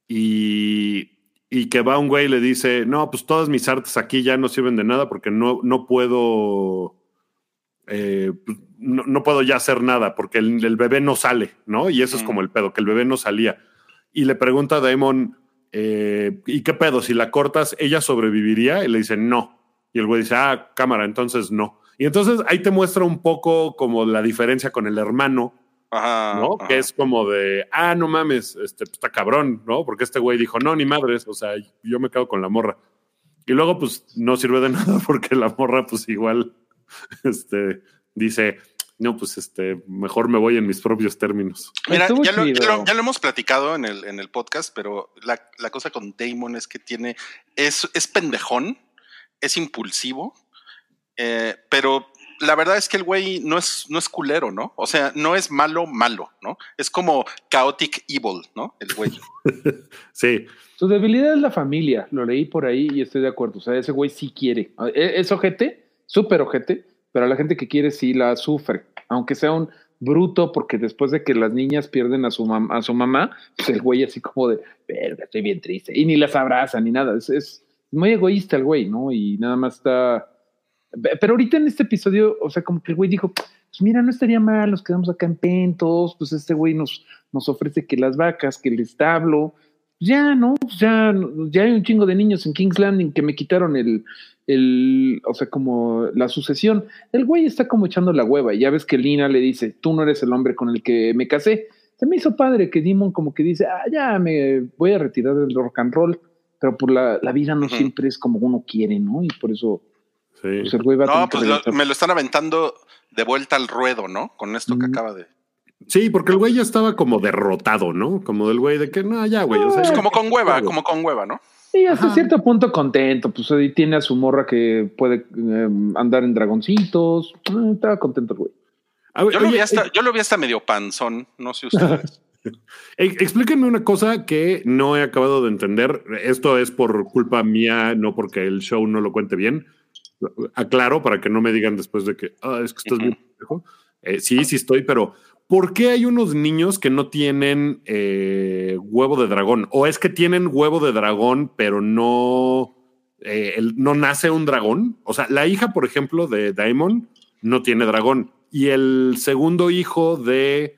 y, y que va un güey y le dice, no, pues todas mis artes aquí ya no sirven de nada porque no, no puedo... eh, no, no puedo ya hacer nada porque el, el bebé no sale, ¿no? Y eso es como el pedo, que el bebé no salía. Y le pregunta a Daemon, eh, ¿y qué pedo? Si la cortas, ¿ella sobreviviría? Y le dice, no. Y el güey dice, ah, cámara, entonces no. Y entonces ahí te muestra un poco como la diferencia con el hermano, Ajá. ¿no? ajá. Que es como de, ah, no mames, este pues, está cabrón, ¿no? Porque este güey dijo, no, ni madres, o sea, yo me quedo con la morra. Y luego, pues, no sirve de nada porque la morra, pues, igual, este, dice, No, pues este, mejor me voy en mis propios términos. Mira, ya lo, ya, chido. lo, ya lo hemos platicado en el, en el podcast, pero la, la cosa con Damon es que tiene, es, es pendejón, es impulsivo, eh, pero la verdad es que el güey no es, no es culero, ¿no? O sea, no es malo, malo, ¿no? Es como chaotic evil, ¿no? El güey. Sí, Su debilidad es la familia, lo leí por ahí y estoy de acuerdo. O sea, ese güey sí quiere. E- Es ojete, súper ojete, pero la gente que quiere sí la sufre. Aunque sea un bruto, porque después de que las niñas pierden a su, mamá, pues el güey así como de, verga, estoy bien triste. Y ni las abraza ni nada. Es, muy egoísta el güey, ¿no? Y nada más está... Pero ahorita en este episodio, o sea, como que el güey dijo, pues mira, no estaría mal, nos quedamos acá en Pentos, pues este güey nos, nos ofrece que las vacas, que el establo, ya, ¿no? Ya, ya hay un chingo de niños en King's Landing que me quitaron el, el, o sea, como la sucesión. El güey está como echando la hueva y ya ves que Lina le dice, tú no eres el hombre con el que me casé. Se me hizo padre que Dimon como que dice, ah, ya me voy a retirar del rock and roll, pero por la, la vida no siempre es como uno quiere, ¿no? Y por eso sí. pues, el güey va a No, tener que pues lo- me lo están aventando de vuelta al ruedo, ¿no? Con esto que acaba de. Sí, porque el güey ya estaba como derrotado, ¿no? Como del güey de que no, ya, güey. O sea, Es ya- como con hueva, como con hueva, ¿no? Y hasta Ajá. cierto punto contento, pues ahí tiene a su morra que puede eh, andar en dragoncitos. Eh, estaba contento el güey. A ver, Yo, lo oye, vi hasta, yo lo vi hasta medio panzón, no sé ustedes. eh, explíquenme una cosa que no he acabado de entender. Esto es por culpa mía, no porque el show no lo cuente bien. Aclaro para que no me digan después de que ah, es que estás bien. pendejo". Eh, sí, sí estoy, pero ¿por qué hay unos niños que no tienen eh, huevo de dragón? ¿O es que tienen huevo de dragón, pero no, eh, el- no nace un dragón? O sea, la hija, por ejemplo, de Daemon no tiene dragón. Y el segundo hijo de,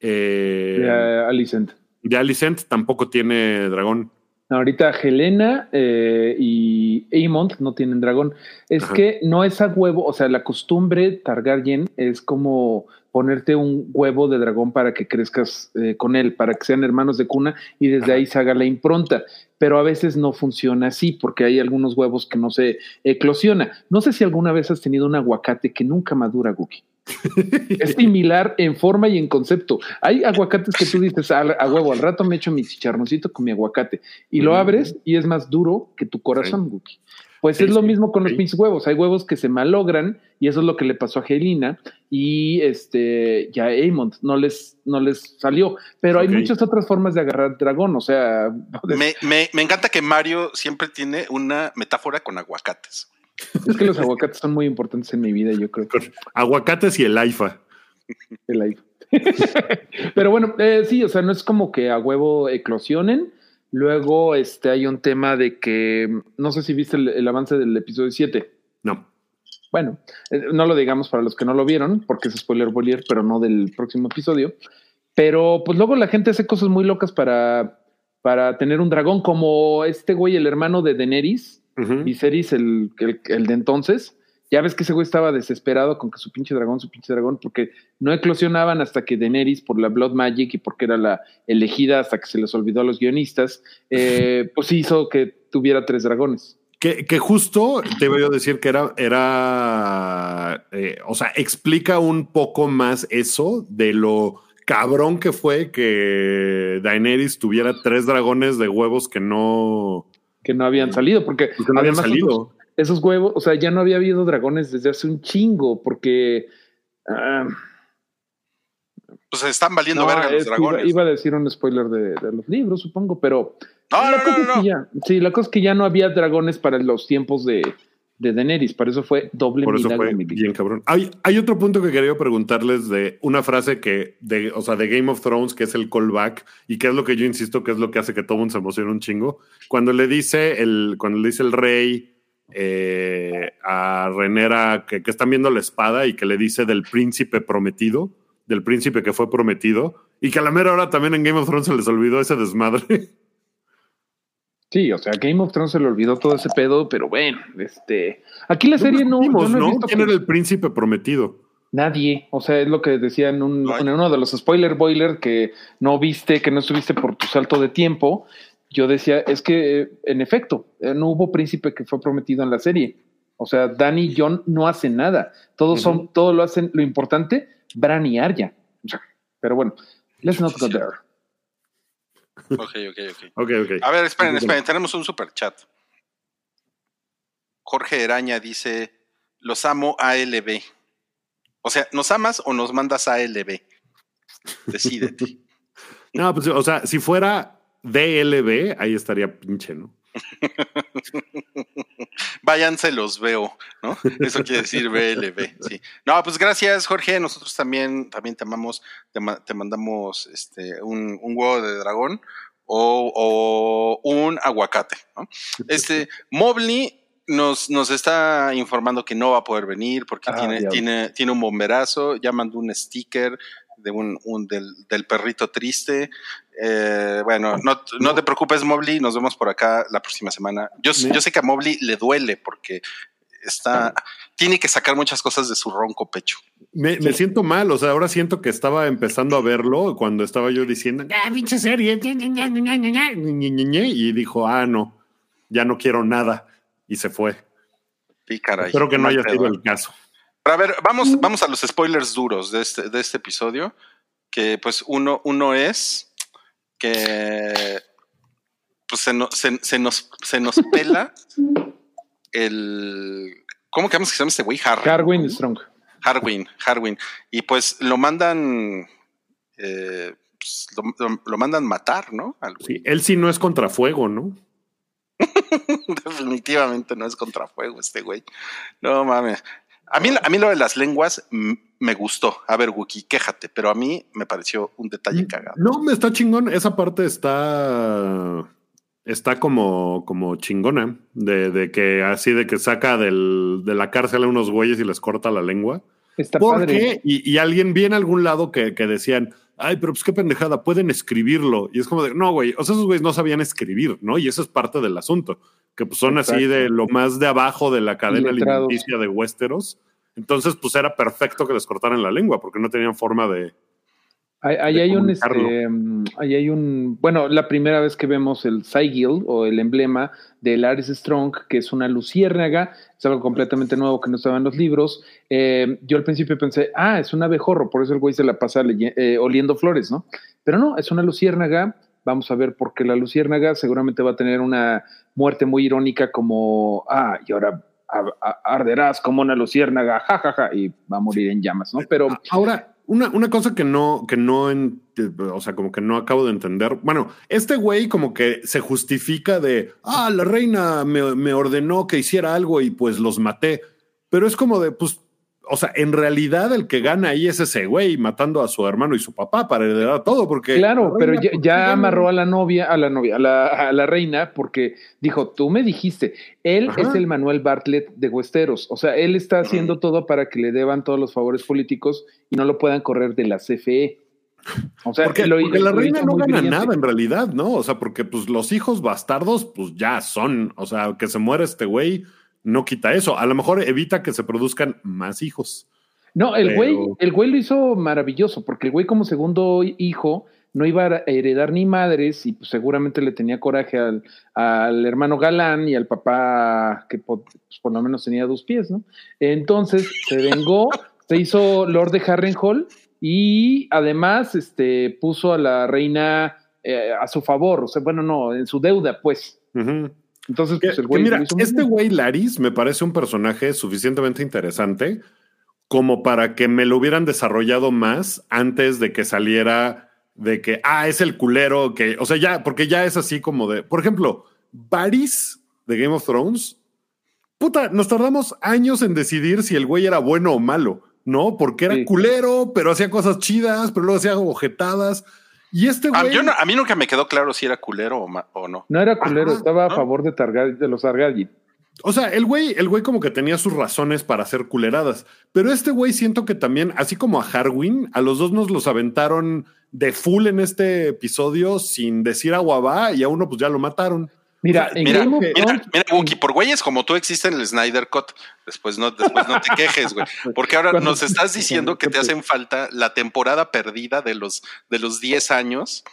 eh, De, eh, Alicent. de Alicent tampoco tiene dragón. Ahorita Helena eh, y Aemond no tienen dragón. Es Ajá. que no es a huevo, o sea, la costumbre Targaryen es como ponerte un huevo de dragón para que crezcas eh, con él, para que sean hermanos de cuna y desde Ajá. ahí se haga la impronta. Pero a veces no funciona así porque hay algunos huevos que no se eclosiona. No sé si alguna vez has tenido un aguacate que nunca madura, Guki. Es similar en forma y en concepto. Hay aguacates que tú dices a, a huevo, al rato me echo mi chicharroncito con mi aguacate y lo abres y es más duro que tu corazón, Guki. Pues Sí, es lo mismo con los pinches huevos. Hay huevos que se malogran y eso es lo que le pasó a Helena y este ya a Aemond no les, no les salió. Pero hay muchas otras formas de agarrar dragón. O sea, Me, me, me encanta que Mario siempre tiene una metáfora con aguacates. es que los aguacates son muy importantes en mi vida, yo creo. Aguacates y el AIFA. el iPhone. Pero bueno, eh, sí, o sea, no es como que a huevo eclosionen. Luego este, hay un tema de que, no sé si viste el, el avance del episodio 7. No. Bueno, eh, no lo digamos para los que no lo vieron, porque es spoiler bolier, pero no del próximo episodio. Pero pues luego la gente hace cosas muy locas para, para tener un dragón, como este güey, el hermano de Daenerys, Ujú. Viserys, el, el, el de entonces. Ya ves que ese güey estaba desesperado con que su pinche dragón, su pinche dragón, porque no eclosionaban hasta que Daenerys, por la Blood Magic y porque era la elegida hasta que se les olvidó a los guionistas, eh, pues hizo que tuviera tres dragones. Que, que justo te yo a decir que era, era eh, o sea, explica un poco más eso de lo cabrón que fue que Daenerys tuviera tres dragones de huevos que no, Que no habían salido, porque, que no habían salido. Esos huevos, o sea, ya no había habido dragones desde hace un chingo, porque ah, Pues están valiendo no, verga los dragones. Iba, iba a decir un spoiler de, de los libros, supongo, pero no, la no, cosa no, es no, que no. ya, sí, la cosa es que ya no había dragones para los tiempos de, de Daenerys, para eso fue doble Por eso milagro, fue mi vida. bien cabrón. Hay, hay otro punto que quería preguntarles de una frase que, de, o sea, de Game of Thrones, que es el callback, y que es lo que yo insisto que es lo que hace que todo mundo se emocione un chingo. Cuando le dice el, cuando le dice el rey eh, a Renera que, que están viendo la espada y que le dice del príncipe prometido, del príncipe que fue prometido, y que a la mera hora también en Game of Thrones se les olvidó ese desmadre. Sí, o sea, Game of Thrones se le olvidó todo ese pedo, pero bueno, este, aquí la serie no, Vimos, no ¿no? ¿Quién que- era el príncipe prometido? Nadie, o sea, es lo que decía en, un- en uno de los spoiler boiler que no viste, que no estuviste por tu salto de tiempo. Yo decía, es que en efecto, eh, no hubo príncipe que fue prometido en la serie. O sea, Danny y John no hacen nada. Todos son, todo lo hacen, lo importante, Bran y Arya. Pero bueno, let's not go there. Ok, ok, ok. Ok, ok. A ver, esperen, esperen, tenemos un super chat. Jorge Eraña dice: Los amo ALB. O sea, ¿nos amas o nos mandas ALB? Decídete. No, pues, o sea, si fuera DLB, ahí estaría pinche, ¿no? Váyanse, los veo, ¿no? Eso quiere decir BLB, sí. No, pues gracias, Jorge. Nosotros también, también te amamos, te, ma- te mandamos este, un, un huevo de dragón o, o un aguacate, ¿no? Este, Mobley nos, nos está informando que no va a poder venir porque Ah, tiene, tiene, tiene un bomberazo, ya mandó un sticker de un, un del, del, perrito triste. Eh, bueno, no, no, te preocupes, Mobley, nos vemos por acá la próxima semana. Yo, sé que a Mobley le duele porque está, ah. tiene que sacar muchas cosas de su ronco pecho. Me, siento mal, o sea, ahora siento que estaba empezando a verlo cuando estaba yo diciendo, ah, pinche serie, y dijo, ah, no, ya no quiero nada, y se fue. Espero que no haya sido el caso. Pero a ver, vamos, vamos a los spoilers duros de este, de este episodio. Que pues uno, uno es que pues se, no- se, se nos, se nos pela el. ¿Cómo que se llama este güey? Har- Carwin Strong. Harwin, Harwin. Y pues lo mandan. eh, pues, lo, lo- lo mandan matar, ¿no? Sí, él sí no es contrafuego, ¿no? Definitivamente no es contrafuego este güey. No mames. A mí, a mí lo de las lenguas mm, me gustó. A ver, Wookie, quéjate, pero a mí me pareció un detalle cagado. No, me está chingón. Esa parte está. Está como, como chingona. De, de que así de que saca del, de la cárcel a unos güeyes y les corta la lengua. Está ¿Por padre. qué? Y, y alguien vi en algún lado que, que decían, ay, pero pues qué pendejada, pueden escribirlo. Y es como de, no, güey, o sea, esos güeyes no sabían escribir, ¿no? Y eso es parte del asunto, que pues son así de lo más de abajo de la cadena Iletrados. alimenticia de Westeros. Entonces, pues era perfecto que les cortaran la lengua, porque no tenían forma de... Ahí, ahí de hay un, este, ahí hay un, bueno, la primera vez que vemos el sigil o el emblema de Laris Strong, que es una luciérnaga, es algo completamente nuevo que no estaba en los libros. Eh, yo al principio pensé, ah, es un abejorro, por eso el güey se la pasa eh, oliendo flores, ¿no? Pero no, es una luciérnaga. Vamos a ver por qué la luciérnaga seguramente va a tener una muerte muy irónica como, ah, y ahora arderás como una luciérnaga, jajaja, y va a morir en llamas, ¿no? Pero Ahora, una, una cosa que no, que no, en- o sea, como que no acabo de entender. Bueno, este güey como que se justifica de, ah, la reina me, me ordenó que hiciera algo y pues los maté. Pero es como de, pues, o sea, en realidad el que gana ahí es ese güey matando a su hermano y su papá para heredar todo, porque... Claro, la pero ya, pues, ya amarró a la novia, a la novia, a la, a la reina, porque dijo, tú me dijiste, él Ajá. es el Manuel Bartlett de Westeros, o sea, él está haciendo todo para que le deban todos los favores políticos y no lo puedan correr de la CFE. O sea, Porque, lo- porque la reina no gana brillante. nada en realidad, ¿no? O sea, porque pues los hijos bastardos, pues ya son. O sea, que se muera este güey no quita eso. A lo mejor evita que se produzcan más hijos. No, el Pero- güey, el güey lo hizo maravilloso, porque el güey como segundo hijo no iba a heredar ni madres y pues, seguramente le tenía coraje al, al hermano Galán y al papá que po- pues, por lo menos tenía dos pies, ¿no? Entonces se vengó, se hizo Lord de Harrenhal y además este, puso a la reina eh, a su favor, o sea, bueno, no, en su deuda, pues. Entonces, Que- pues el güey mira, este güey Laris me parece un personaje suficientemente interesante como para que me lo hubieran desarrollado más antes de que saliera de que, ah, es el culero que, o sea, ya, porque ya es así como de, por ejemplo, Varys de Game of Thrones, puta, nos tardamos años en decidir si el güey era bueno o malo, ¿no? Porque era Sí. culero, pero hacía cosas chidas, pero luego hacía ojetadas. Y este A, güey... yo no- a mí nunca me quedó claro si era culero o, ma- o no. No era culero, Ajá, estaba a favor de, Targaryen, de los Targaryen. O sea, el güey, el güey como que tenía sus razones para hacer culeradas. Pero este güey siento que también, así como a Harwin, a los dos nos los aventaron de full en este episodio sin decir agua va y a uno pues ya lo mataron. Mira, en Mira, Game of mira, Thrones- mira, Wookie, por güeyes como tú existe en el Snyder Cut. Después no, después no te quejes, güey. Porque ahora Cuando- nos estás diciendo que te hacen falta la temporada perdida de los, de los 10 años,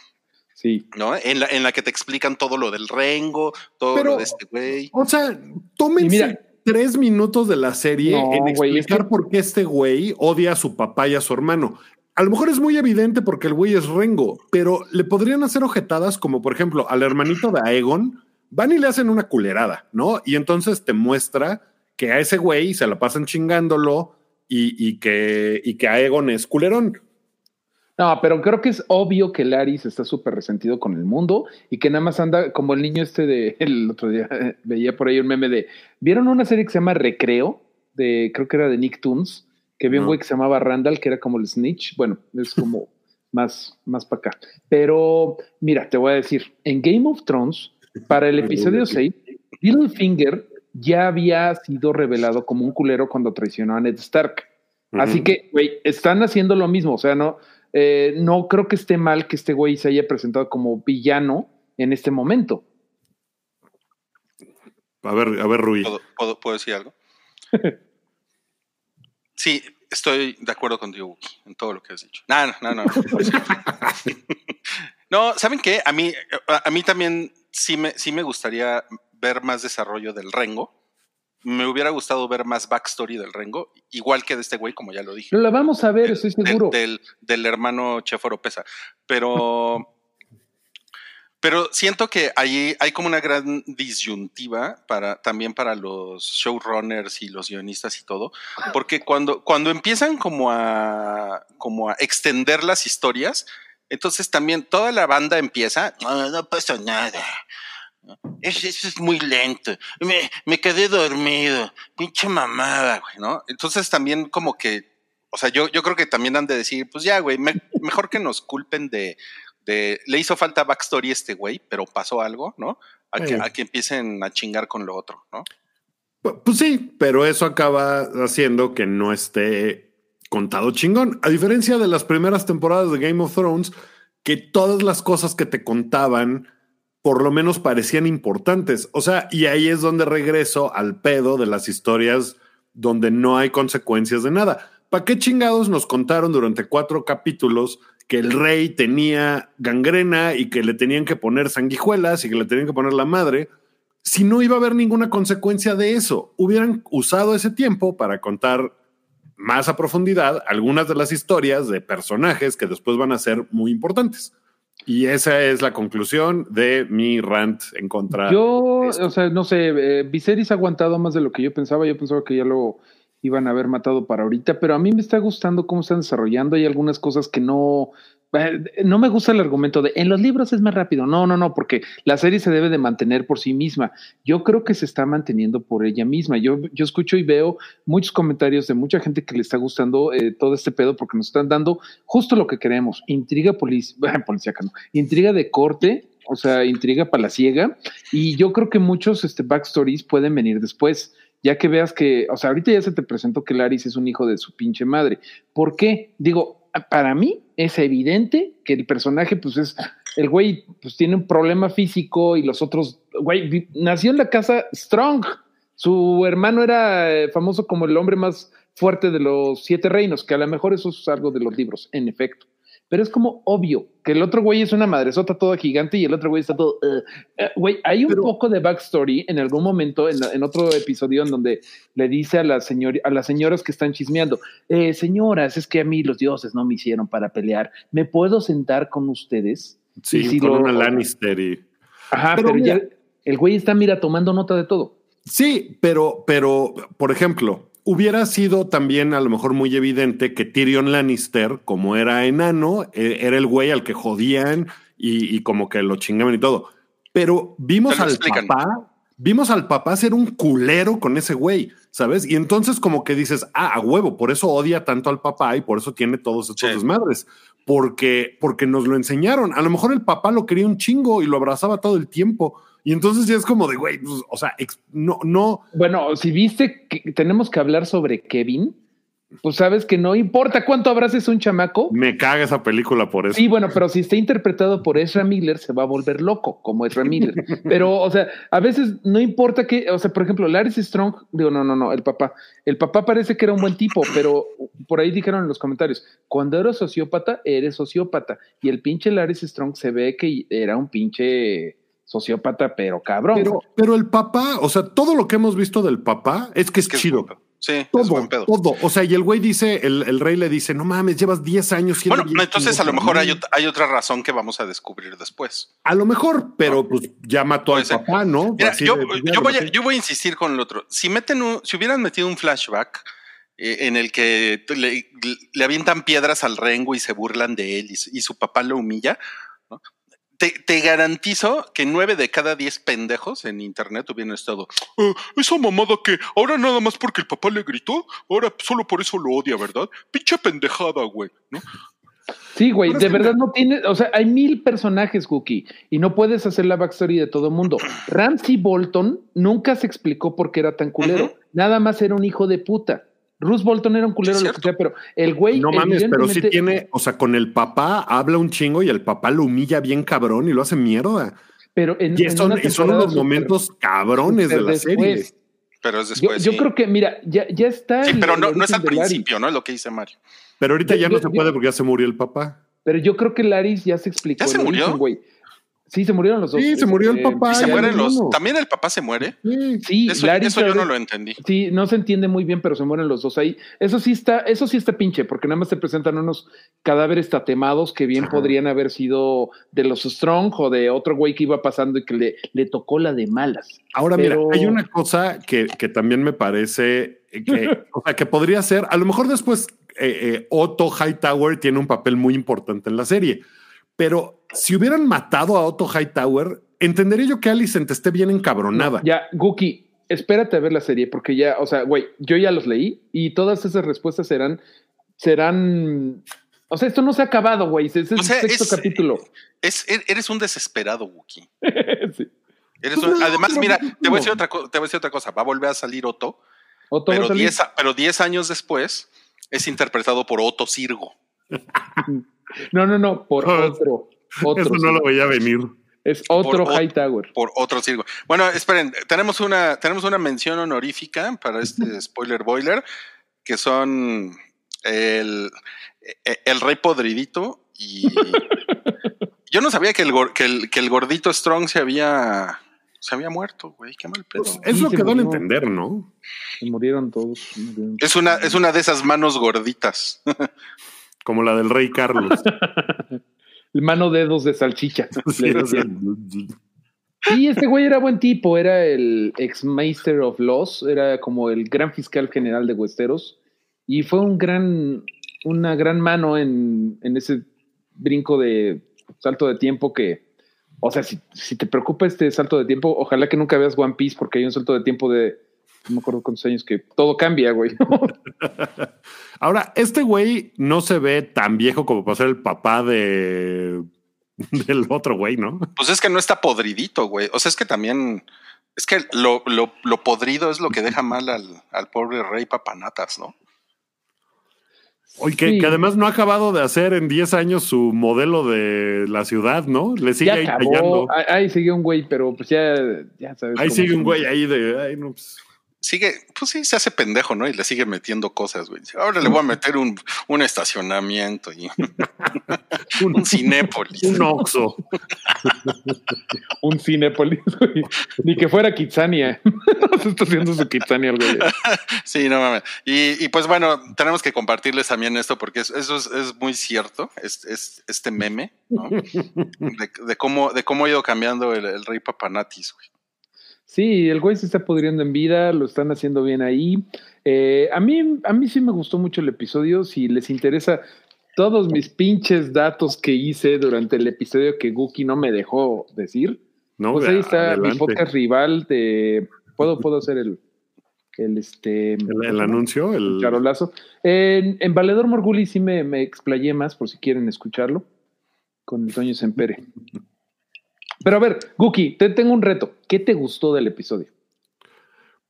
Sí. ¿no? En la, en la que te explican todo lo del Rengo, todo Pero- lo de este güey. O sea, tómense, mira- tres minutos de la serie No, en es explicar por qué este güey odia a su papá y a su hermano. A lo mejor es muy evidente porque el güey es Rengo, pero le podrían hacer ojetadas como, por ejemplo, al hermanito de Aegon, van y le hacen una culerada, ¿no? Y entonces te muestra que a ese güey se la pasan chingándolo y, y que, y que Aegon es culerón. No, pero creo que es obvio que Laris está súper resentido con el mundo y que nada más anda como el niño este de el otro día veía por ahí un meme de ¿vieron una serie que se llama Recreo? de creo que era de Nick Toons, que había un güey que se llamaba Randall, que era como el Snitch. Bueno, es como más, más para acá. Pero mira, te voy a decir, en Game of Thrones, para el episodio 6, Littlefinger ya había sido revelado como un culero cuando traicionó a Ned Stark. Así que, güey, están haciendo lo mismo. O sea, no, eh, no creo que esté mal que este güey se haya presentado como villano en este momento. A ver, a ver, Rui. ¿Puedo, puedo- puedo decir algo? Sí, estoy de acuerdo contigo, Wookie, en todo lo que has dicho. No, no, no, no. No, ¿saben qué? A mí, a mí también sí me, sí me gustaría ver más desarrollo del Rengo. Me hubiera gustado ver más backstory del Rengo, igual que de este güey, como ya lo dije. Lo la vamos a ver, estoy seguro. Del, del hermano Chef Oropesa. Pero, pero siento que ahí hay como una gran disyuntiva para, también para los showrunners y los guionistas y todo, porque cuando, cuando empiezan como a, como a extender las historias, entonces también toda la banda empieza, no, no pasa nada. Eso, eso es muy lento. Me, me quedé dormido. Pinche mamada, güey, ¿no? Entonces también como que, o sea, yo, yo creo que también han de decir, pues ya, güey, me- mejor que nos culpen de, de, le hizo falta backstory a este güey, pero pasó algo, ¿no? A que, a que empiecen a chingar con lo otro, ¿no? Pu- Pues sí, pero eso acaba haciendo que no esté contado chingón. A diferencia de las primeras temporadas de Game of Thrones, que todas las cosas que te contaban por lo menos parecían importantes. O sea, y ahí es donde regreso al pedo de las historias donde no hay consecuencias de nada. ¿Para qué chingados nos contaron durante cuatro capítulos que el rey tenía gangrena y que le tenían que poner sanguijuelas y que le tenían que poner la madre? si no iba a haber ninguna consecuencia de eso. Hubieran usado ese tiempo para contar más a profundidad algunas de las historias de personajes que después van a ser muy importantes. Y esa es la conclusión de mi rant en contra. Yo, o sea, no sé, eh, Viserys ha aguantado más de lo que yo pensaba. Yo pensaba que ya lo iban a haber matado para ahorita, pero a mí me está gustando cómo están desarrollando. Hay algunas cosas que no. eh, No me gusta el argumento de en los libros es más rápido. No, no, no, porque la serie se debe de mantener por sí misma. Yo creo que se está manteniendo por ella misma. Yo, yo escucho y veo muchos comentarios de mucha gente que le está gustando eh, todo este pedo porque nos están dando justo lo que queremos: intriga polic policíaca, no, intriga de corte, o sea, intriga palaciega. Y yo creo que muchos este, backstories pueden venir después, ya que veas que, o sea, ahorita ya se te presentó que Laris es un hijo de su pinche madre. ¿Por qué? Digo, para mí es evidente que el personaje, pues es, el güey, pues tiene un problema físico y los otros, güey, nació en la casa Strong. Su hermano era eh, famoso como el hombre más fuerte de los siete reinos, que a lo mejor eso es algo de los libros, en efecto. Pero es como obvio que el otro güey es una madresota toda gigante y el otro güey está todo. eh, eh, Güey, hay un Pero- poco de backstory en algún momento, en, en otro episodio, en donde le dice a, la señor, a las señoras que están chismeando: eh, Señoras, es que a mí los dioses no me hicieron para pelear. ¿Me puedo sentar con ustedes? sí, y si con lo- una Lannister y. Ajá, Pero pero, ya el güey está, mira, tomando nota de todo. Sí, pero, pero, por ejemplo, hubiera sido también a lo mejor muy evidente que Tyrion Lannister, como era enano, eh, era el güey al que jodían y, y como que lo chingaban y todo. Pero vimos al explican. papá, vimos al papá ser un culero con ese güey, ¿sabes? Y entonces como que dices, ah, a huevo, por eso odia tanto al papá y por eso tiene todos estos Sí. desmadres. Porque, porque nos lo enseñaron. A lo mejor el papá lo quería un chingo y lo abrazaba todo el tiempo. Y entonces ya es como de, güey, pues, o sea, no, no, Bueno, si viste que tenemos que hablar sobre Kevin, pues sabes que no importa cuánto abraces a un chamaco. Me caga esa película por eso. Sí, bueno, pero si está interpretado por Ezra Miller, se va a volver loco como Ezra Miller. Pero, o sea, a veces no importa que, o sea, por ejemplo, Laris Strong, digo, no, no, no, el papá. El papá parece que era un buen tipo, pero por ahí dijeron en los comentarios, cuando eres sociópata, eres sociópata. Y el pinche Laris Strong se ve que era un pinche sociópata, pero cabrón. Pero, pero el papá, o sea, todo lo que hemos visto del papá es que es, chido. Sí, es todo, buen pedo. todo. O sea, y el güey dice, el, el rey le dice, no mames, llevas 10 años siendo Bueno, entonces a lo mejor hay, mí". ot- hay otra razón que vamos a descubrir después. A lo mejor, pero pues ya mató al papá, ¿no? Mira, yo, de, pues, ya voy a, yo voy a insistir con el otro. Si meten un, si hubieran metido un flashback eh, en el que le, le avientan piedras al rengo y se burlan de él y, y su papá lo humilla, ¿no? Te, te garantizo que nueve de cada diez pendejos en internet hubieran estado. "Ah, esa mamada que ahora nada más porque el papá le gritó, ahora solo por eso lo odia, ¿verdad? Pinche pendejada, güey. ¿no? Sí, güey, de verdad no tiene, o sea, hay mil personajes, Cookie, y no puedes hacer la backstory de todo el mundo. Ramsey Bolton nunca se explicó por qué era tan culero, nada más era un hijo de puta. Bruce Bolton era un culero, lo que cierto. sea, pero el güey. No mames, pero sí evidentemente- tiene, o sea, con el papá habla un chingo y el papá lo humilla bien cabrón y lo hace mierda. Pero en, Y en son, y son unos momentos cabrones de la serie. Pero es después. yo sí. creo que, mira, ya, ya está. Sí, pero no, no es al de Larry. principio, ¿no? Es lo que dice Mario. Pero ahorita Yo- ya no yo- se puede porque ya se murió el papá. Pero yo creo que Laris ya se explicó. ¿Ya se murió? origen, güey. Sí, se murieron los dos. Sí, se murió el papá. Y se mueren no, los. También el papá se muere. Sí. Sí, Eso, eso yo no lo entendí. Sí, no se entiende muy bien, pero se mueren los dos ahí. Eso sí está, eso sí está pinche, porque nada más te presentan unos cadáveres tatemados que bien Ajá. podrían haber sido de los Strong o de otro güey que iba pasando y que le, le tocó la de malas. Ahora, Pero- mira, hay una cosa que, que también me parece que, o sea, que podría ser, a lo mejor después eh, eh, Otto Hightower tiene un papel muy importante en la serie, pero si hubieran matado a Otto Hightower, entendería yo que Alicent esté bien encabronada. Ya, Guki, espérate a ver la serie, porque ya, o sea, güey, yo ya los leí y todas esas respuestas serán, serán, o sea, esto no se ha acabado, güey, es es el sea, sexto es- capítulo. Es, er- eres un desesperado, Wookie. Sí. Eres un- además, mira, te voy, a decir otra co- te voy a decir otra cosa. Va a volver a salir Otto, Otto pero salir. 10 a- pero 10 años después es interpretado por Otto Sirgo. No, no, no, por otro. otro Eso no lo veía venir. Es otro Por Hightower. Por otro Sirgo. Bueno, esperen, tenemos una, tenemos una mención honorífica para este spoiler boiler, que son el, e- el rey podridito y yo no sabía que el, que el, que el gordito Strong se había se había muerto, güey, qué mal pedo. Pues, es Sí, lo que dan a entender, ¿no? Se murieron todos. se murieron. Es una, es una de esas manos gorditas. Como la del rey Carlos. Mano dedos de salchicha. Sí, o sea. Sí, este güey era buen tipo, era el ex Master of Laws, era como el gran fiscal general de Westeros y fue un gran, una gran mano en, en ese brinco de salto de tiempo que, o sea, si, si te preocupa este salto de tiempo, ojalá que nunca veas One Piece porque hay un salto de tiempo de, no me acuerdo cuántos años, que todo cambia, güey. Ahora, este güey no se ve tan viejo como para ser el papá de del otro güey, ¿no? Pues es que no está podridito, güey. O sea, es que también. Es que lo, lo, lo podrido es lo que deja mal al, al pobre rey papanatas, ¿no? Oye, que, Sí. que además no ha acabado de hacer en 10 años su modelo de la ciudad, ¿no? Le sigue ya ahí acabó, tallando. ahí, ahí sigue un güey, pero pues ya, ya sabes. Ahí cómo sigue un güey ahí de. Ay, no, pues, Sigue, pues sí, se hace pendejo, ¿no? Y le sigue metiendo cosas, güey. Ahora le voy a meter un, un estacionamiento y un, un cinépolis. un oxo. un Cinépolis, güey. Ni que fuera Kitsania. Se está haciendo su Kitsania, el güey. Sí, no mames. Y, y pues bueno, tenemos que compartirles también esto porque es- eso es, es muy cierto, es, es- este meme, ¿no? De, de cómo, de cómo ha ido cambiando el, el rey papanatis, güey. Sí, el güey se está pudriendo en vida, lo están haciendo bien ahí. Eh, a, mí, a mí sí me gustó mucho el episodio. Si les interesa todos mis pinches datos que hice durante el episodio que Guki no me dejó decir, No, pues ahí está mi podcast rival de... Puedo, puedo hacer el, el, este, El, el anuncio, el. charolazo. En, en Valedor Morguli sí me, me explayé más por si quieren escucharlo con el Toño Sempere. Pero a ver, Guki, te tengo un reto. ¿Qué te gustó del episodio?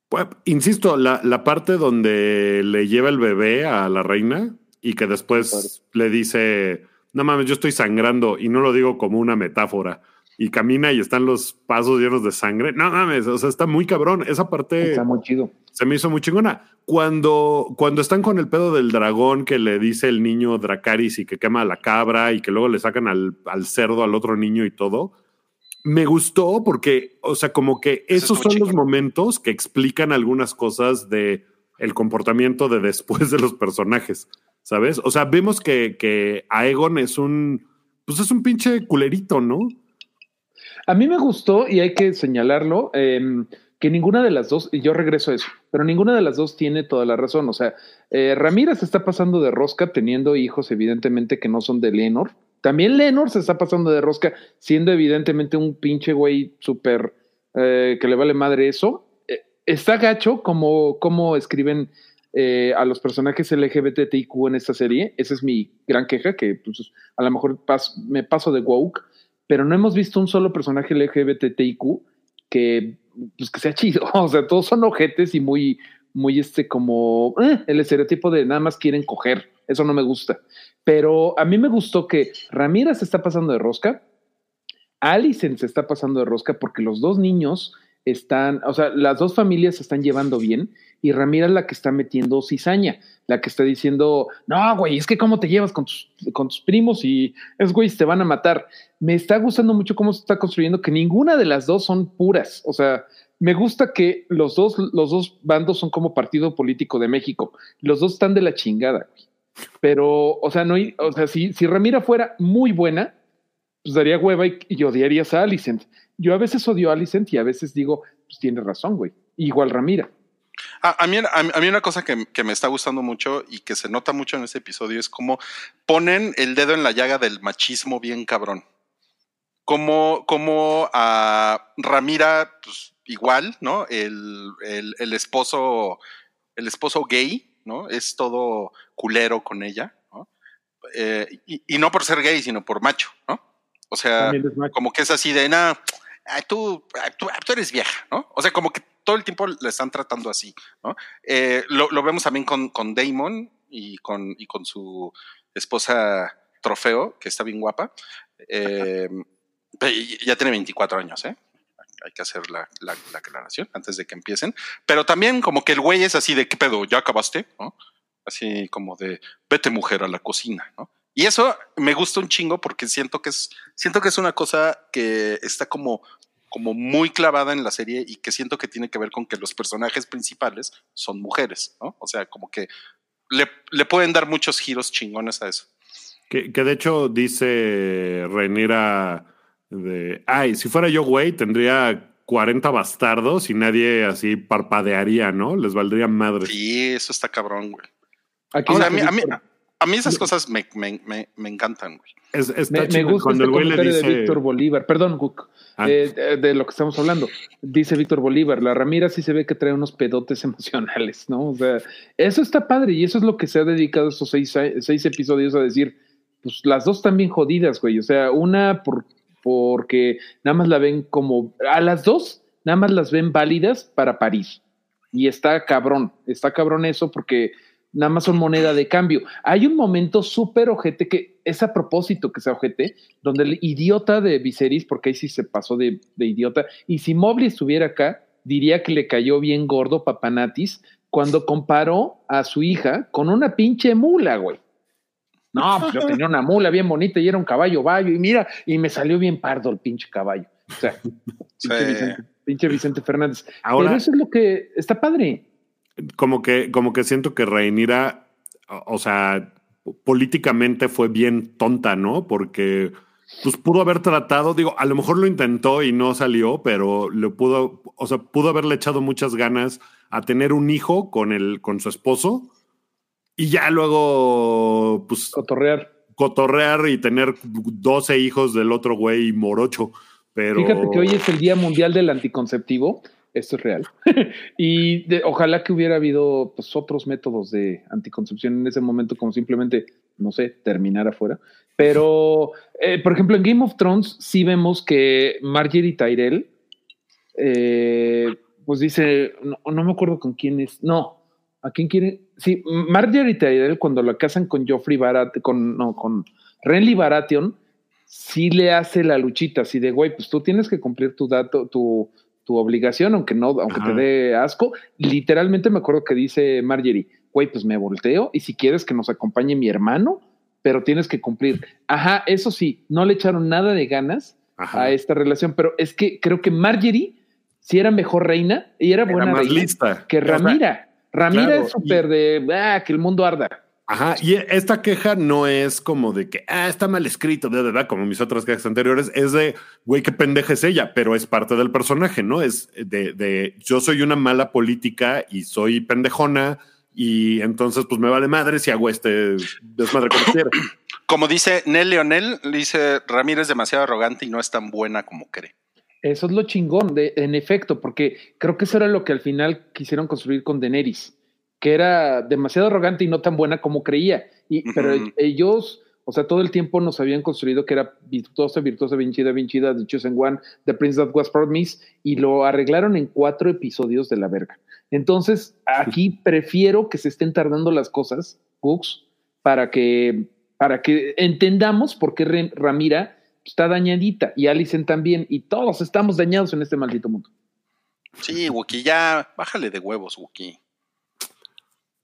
Pues, insisto, la, la parte donde le lleva el bebé a la reina y que después le dice, no mames, yo estoy sangrando y no lo digo como una metáfora. Y camina y están los pasos llenos de sangre. No mames, o sea, está muy cabrón. Esa parte Está muy chido. se me hizo muy chingona. Cuando, cuando están con el pedo del dragón que le dice el niño Dracaris y que quema a la cabra y que luego le sacan al, al cerdo al otro niño y todo. Me gustó porque, o sea, como que Eso esos son los momentos que explican algunas cosas de el comportamiento de después de los personajes, ¿sabes? O sea, vemos que, que Aegon es un, pues es un pinche culerito, ¿no? A mí me gustó, y hay que señalarlo, em, que ninguna de las dos, y yo regreso a eso, pero ninguna de las dos tiene toda la razón. O sea, eh, Ramírez está pasando de rosca teniendo hijos, evidentemente, que no son de Lenor. También Lenor se está pasando de rosca, siendo evidentemente un pinche güey súper eh, que le vale madre eso. Eh, está gacho como, como escriben eh, a los personajes LGBTIQ en esta serie. Esa es mi gran queja, que pues, a lo mejor me paso de woke, pero no hemos visto un solo personaje LGBTIQ que, pues, que sea chido. O sea, todos son ojetes y muy, muy este como eh, el estereotipo de nada más quieren coger. Eso no me gusta. Pero a mí me gustó que Ramírez se está pasando de rosca, Alicent se está pasando de rosca porque los dos niños están, o sea, las dos familias se están llevando bien y Ramírez es la que está metiendo cizaña, la que está diciendo, no, güey, es que cómo te llevas con tus, con tus primos y es, güey, te van a matar. Me está gustando mucho cómo se está construyendo que ninguna de las dos son puras, o sea, me gusta que los dos, los dos bandos son como partido político de México, los dos están de la chingada, güey. Pero, o sea, no, o sea, si, si Ramira fuera muy buena, pues daría hueva y, y odiarías a Alicent. Yo a veces odio a Alicent y a veces digo, pues tiene razón, güey. Igual Ramira. A, mí, a, mí- una cosa que, que me está gustando mucho y que se nota mucho en este episodio es cómo ponen el dedo en la llaga del machismo bien cabrón. Como, como a Ramira, pues igual, ¿no? El, el esposo, el esposo gay, ¿no? Es todo culero con ella, ¿no? Eh, y, y no por ser gay, sino por macho, ¿no? O sea, como que es así de, tú, tú, tú eres vieja, ¿no? O sea, como que todo el tiempo le están tratando así, ¿no? Eh, lo, lo vemos también con, con Damon y con, y con su esposa Trofeo, que está bien guapa. Eh, ya tiene 24 años, ¿eh? Hay que hacer la, la- la aclaración antes de que empiecen. Pero también como que el güey es así de, ¿qué pedo? ¿Ya acabaste? ¿no? Así como de, vete mujer a la cocina, ¿no? Y eso me gusta un chingo porque siento que es, siento que es una cosa que está como, como muy clavada en la serie y que siento que tiene que ver con que los personajes principales son mujeres, ¿no? O sea, como que le, le pueden dar muchos giros chingones a eso. Que, que de hecho dice Renira de, ay, si fuera yo güey, tendría 40 bastardos y nadie así parpadearía, ¿no? Les valdría madre. Sí, eso está cabrón, güey. Aquí O sea, a mí, a mí, a mí esas cosas me, me, me, me encantan, güey. Es, está me, gusta cuando este el güey le dice. de Víctor Bolívar. Perdón, Ah. eh, de, de lo que estamos hablando. Dice Víctor Bolívar, la Ramira sí se ve que trae unos pedotes emocionales, ¿no? O sea, eso está padre y eso es lo que se ha dedicado estos seis, seis episodios a decir, pues las dos están bien jodidas, güey. O sea, una por, porque nada más la ven como, a las dos nada más las ven válidas para París. Y está cabrón, está cabrón eso porque nada más son moneda de cambio. Hay un momento súper ojete que es a propósito que sea ojete, donde el idiota de Viserys, porque ahí sí se pasó de, de idiota, y si Mobley estuviera acá, diría que le cayó bien gordo Papanatis cuando comparó a su hija con una pinche mula, güey. No, pues yo tenía una mula bien bonita y era un caballo bayo, y mira, y me salió bien pardo el pinche caballo. O sea, Sí. pinche, Vicente, pinche Vicente Fernández. Ahora- Pero eso es lo que está padre. como que, como que siento que Reinira, o o sea, políticamente fue bien tonta, ¿no? Porque pues pudo haber tratado, digo, a lo mejor lo intentó y no salió, pero le pudo, o sea, pudo haberle echado muchas ganas a tener un hijo con el, con su esposo y ya luego, pues, Cotorrear. cotorrear y tener 12 hijos del otro güey morocho. Pero Fíjate que hoy es el Día Mundial del Anticonceptivo. Esto es real. y de- ojalá que hubiera habido pues, otros métodos de anticoncepción en ese momento, como simplemente, no sé, terminar afuera. Pero, eh, por ejemplo, en Game of Thrones sí vemos que Marjorie Tyrell, eh, pues dice, no, no me acuerdo con quién es, no, ¿a quién quiere? Sí, Marjorie Tyrell cuando la casan con Joffrey Baratheon, con, no, con Renly Baratheon, sí le hace la luchita, así de, güey, pues tú tienes que cumplir tu dato, tu, tu obligación, aunque no, aunque Ajá. te dé asco. Literalmente me acuerdo que dice Marjorie, güey, pues me volteo y si quieres que nos acompañe mi hermano, pero tienes que cumplir. Ajá, eso sí, no le echaron nada de ganas Ajá. a esta relación, pero es que creo que Marjorie sí era mejor reina y era Era buena más reina lista. que O sea, Claro, es súper de ah, que el mundo arda. Ajá, y esta queja no es como de que, ah, está mal escrito, de verdad, como mis otras quejas anteriores, es de, güey, qué pendeja es ella, pero es parte del personaje, ¿no? Es de, de, yo soy una mala política y soy pendejona y entonces pues me vale madre si hago este desmadre como quiera. Como dice Nel Leonel, dice Ramírez demasiado arrogante y no es tan buena como cree. Eso es lo chingón, de, en efecto, porque creo que eso era lo que al final quisieron construir con Daenerys, que era demasiado arrogante y no tan buena como creía. Y. Pero ellos, o sea, todo el tiempo nos habían construido que era virtuosa, virtuosa, bien chida, bien chida, The Chosen One, The Prince That Was Promised, y lo arreglaron en cuatro episodios de la verga. Entonces, aquí prefiero que se estén tardando las cosas, Cooks, para que, para que entendamos por qué Ramira está dañadita y Alicent también, y todos estamos dañados en este maldito mundo. Sí, Wookie, ya bájale de huevos, Wookie.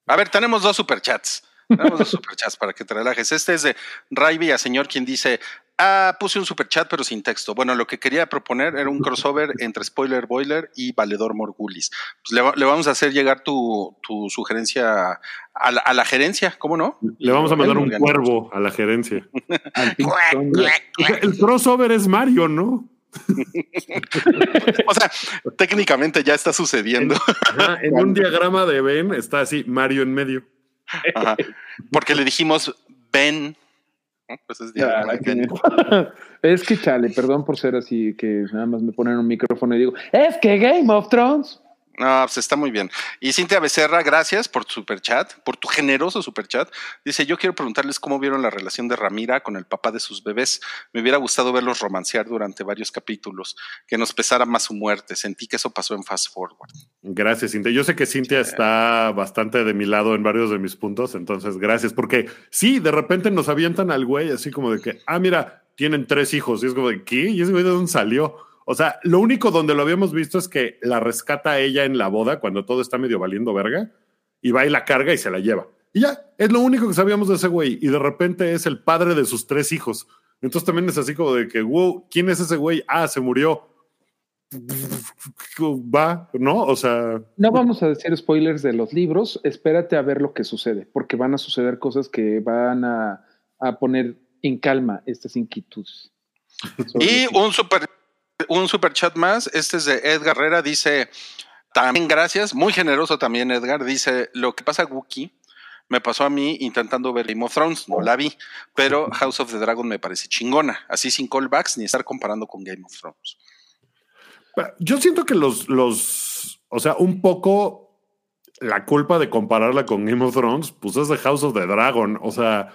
A ver, tenemos dos superchats. Tenemos dos superchats para que te relajes. Este es de Ray Villaseñor, quien dice: Ah, puse un superchat, pero sin texto. Bueno, lo que quería proponer era un crossover entre Spoiler Boiler y Valedor Morgulis. Pues le, va- le vamos a hacer llegar tu, tu sugerencia a la, a la gerencia, ¿cómo no? Le vamos a mandar un cuervo a la gerencia. El crossover es Mario, ¿no? O sea, técnicamente ya está sucediendo. Ajá, en un diagrama de Ben está así, Mario en medio. Ajá. Porque le dijimos ven. ¿No? Pues es Venn. es que chale, perdón por ser así, que nada más me ponen un micrófono y digo, es que Game of Thrones. No, pues está muy bien. Y Cintia Becerra, gracias por tu superchat, por tu generoso superchat. Dice, yo quiero preguntarles cómo vieron la relación de Ramira con el papá de sus bebés. Me hubiera gustado verlos romancear durante varios capítulos, que nos pesara más su muerte. Sentí que eso pasó en Fast Forward. Gracias, Cintia. Yo sé que Cintia está bastante de mi lado en varios de mis puntos, entonces gracias, porque sí, de repente nos avientan al güey así como de que, ah, mira, tienen tres hijos, y es como de, ¿qué? ¿Y ese güey de dónde salió? O sea, lo único donde lo habíamos visto es que la rescata a ella en la boda cuando todo está medio valiendo verga, y va y la carga y se la lleva. Y ya, es lo único que sabíamos de ese güey, y de repente es el padre de sus tres hijos. Entonces también es así como de que, wow, ¿quién es ese güey? Ah, se murió. Va, ¿no? O sea, No vamos a decir spoilers de los libros, espérate a ver lo que sucede, porque van a suceder cosas que van a, a poner en calma estas inquietudes. Y un super, un super chat más. Este es de Edgar Herrera. Dice, también gracias. Muy generoso también, Edgar. Dice, lo que pasa, Wookie, me pasó a mí intentando ver Game of Thrones. No la vi, pero House of the Dragon me parece chingona. Así sin callbacks ni estar comparando con Game of Thrones. Yo siento que los, los, o sea, un poco la culpa de compararla con Game of Thrones, pues es de House of the Dragon. O sea,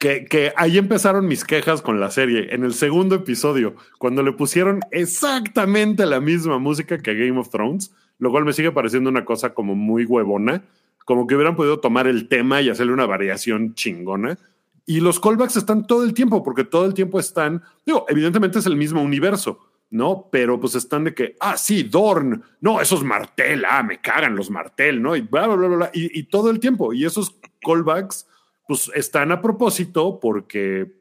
que, que ahí empezaron mis quejas con la serie. En el segundo episodio, cuando le pusieron exactamente la misma música que Game of Thrones, lo cual me sigue pareciendo una cosa como muy huevona, como que hubieran podido tomar el tema y hacerle una variación chingona. Y los callbacks están todo el tiempo, porque todo el tiempo están, digo, evidentemente es el mismo universo, ¿no? Pero pues están de que, ah, sí, Dorn, no, esos Martel, ah, me cagan los Martel, ¿no? Y bla, bla, bla, bla, y, y todo el tiempo. Y esos callbacks, pues están a propósito porque...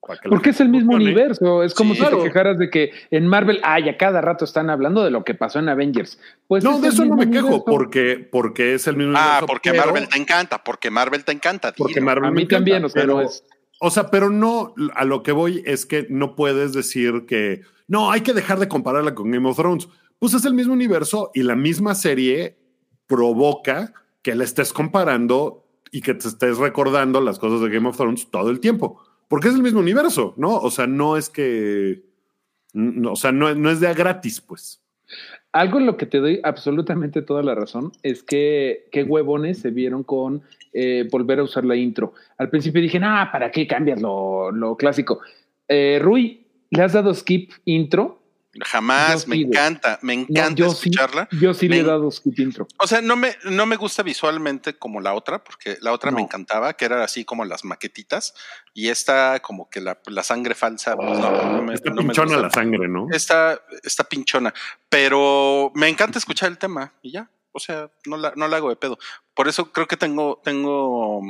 pues, Porque es el mismo universo. Es como Sí, si claro. te quejaras de que en Marvel, ay, a cada rato están hablando de lo que pasó en Avengers. Pues No, es de el eso no mismo me quejo, universo. porque, porque es el mismo Ah, universo, porque pero- Marvel te encanta, porque Marvel te encanta. Porque. Marvel A me mí encanta, también, o sea, pero- no es. O sea, pero no, a lo que voy es que no puedes decir que no, hay que dejar de compararla con Game of Thrones. Pues es el mismo universo y la misma serie provoca que la estés comparando y que te estés recordando las cosas de Game of Thrones todo el tiempo. Porque es el mismo universo, ¿no? O sea, no es que. o sea, no, no es de a gratis, pues. Algo en lo que te doy absolutamente toda la razón es que qué huevones se vieron con eh, volver a usar la intro. Al principio dije, ah, ¿para qué cambias lo, lo clásico? Eh, Rui, ¿le has dado skip intro? Jamás, Yo me encanta, me No, encanta sí, escucharla. yo sí le he dado skip intro. O sea, no me, no me gusta visualmente como la otra, porque la otra me encantaba, que era así como las maquetitas, y esta como que la, la sangre falsa, pues no, no me, Está no me pinchona gusta. la sangre, ¿no? Está, está pinchona, pero me encanta escuchar el tema y ya, o sea, no la, no la hago de pedo. Por eso creo que tengo, tengo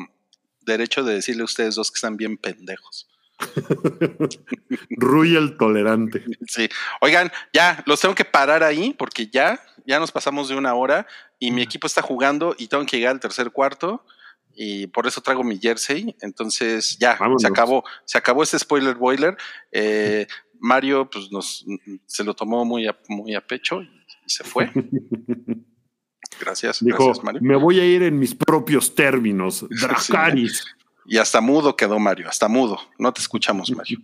derecho de decirle a ustedes dos que están bien pendejos. Rui el tolerante. Sí. Oigan, ya, los tengo que parar ahí porque ya, ya nos pasamos de una hora y mi equipo está jugando y tengo que llegar al tercer cuarto y por eso traigo mi jersey. Entonces ya, Vámonos. se acabó, se acabó este spoiler boiler. Eh, Mario, pues nos se lo tomó muy a, muy a pecho y se fue. Gracias, Dijo, gracias, Mario. me voy a ir en mis propios términos. Dracaris. Y hasta mudo quedó Mario, hasta mudo. No te escuchamos, Mario.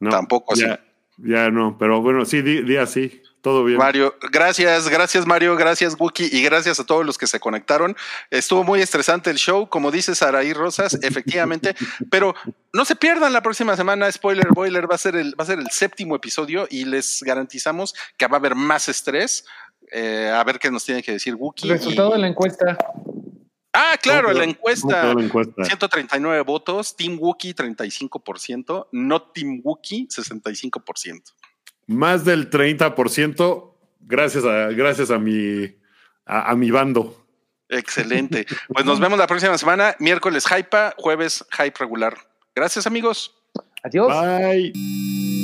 No, Tampoco así. ya, ya no, pero bueno, sí, di, di así. Todo bien. Mario, gracias, gracias Mario, gracias Wookie y gracias a todos los que se conectaron. Estuvo muy estresante el show, como dice Saraí Rosas, efectivamente, pero no se pierdan la próxima semana. Spoiler Boiler va a ser el, va a ser el séptimo episodio y les garantizamos que va a haber más estrés. Eh, a ver qué nos tiene que decir Wookie. Resultado y- de la encuesta. Ah, claro, ¿Cómo la encuesta. la encuesta? 139 votos, Team Wookie 35%, no Team Wookie 65%. Más del 30%, gracias a, gracias a mi, a, a mi bando. Excelente. Pues nos vemos la próxima semana, miércoles Hype, jueves Hype regular. Gracias amigos. Adiós. Bye.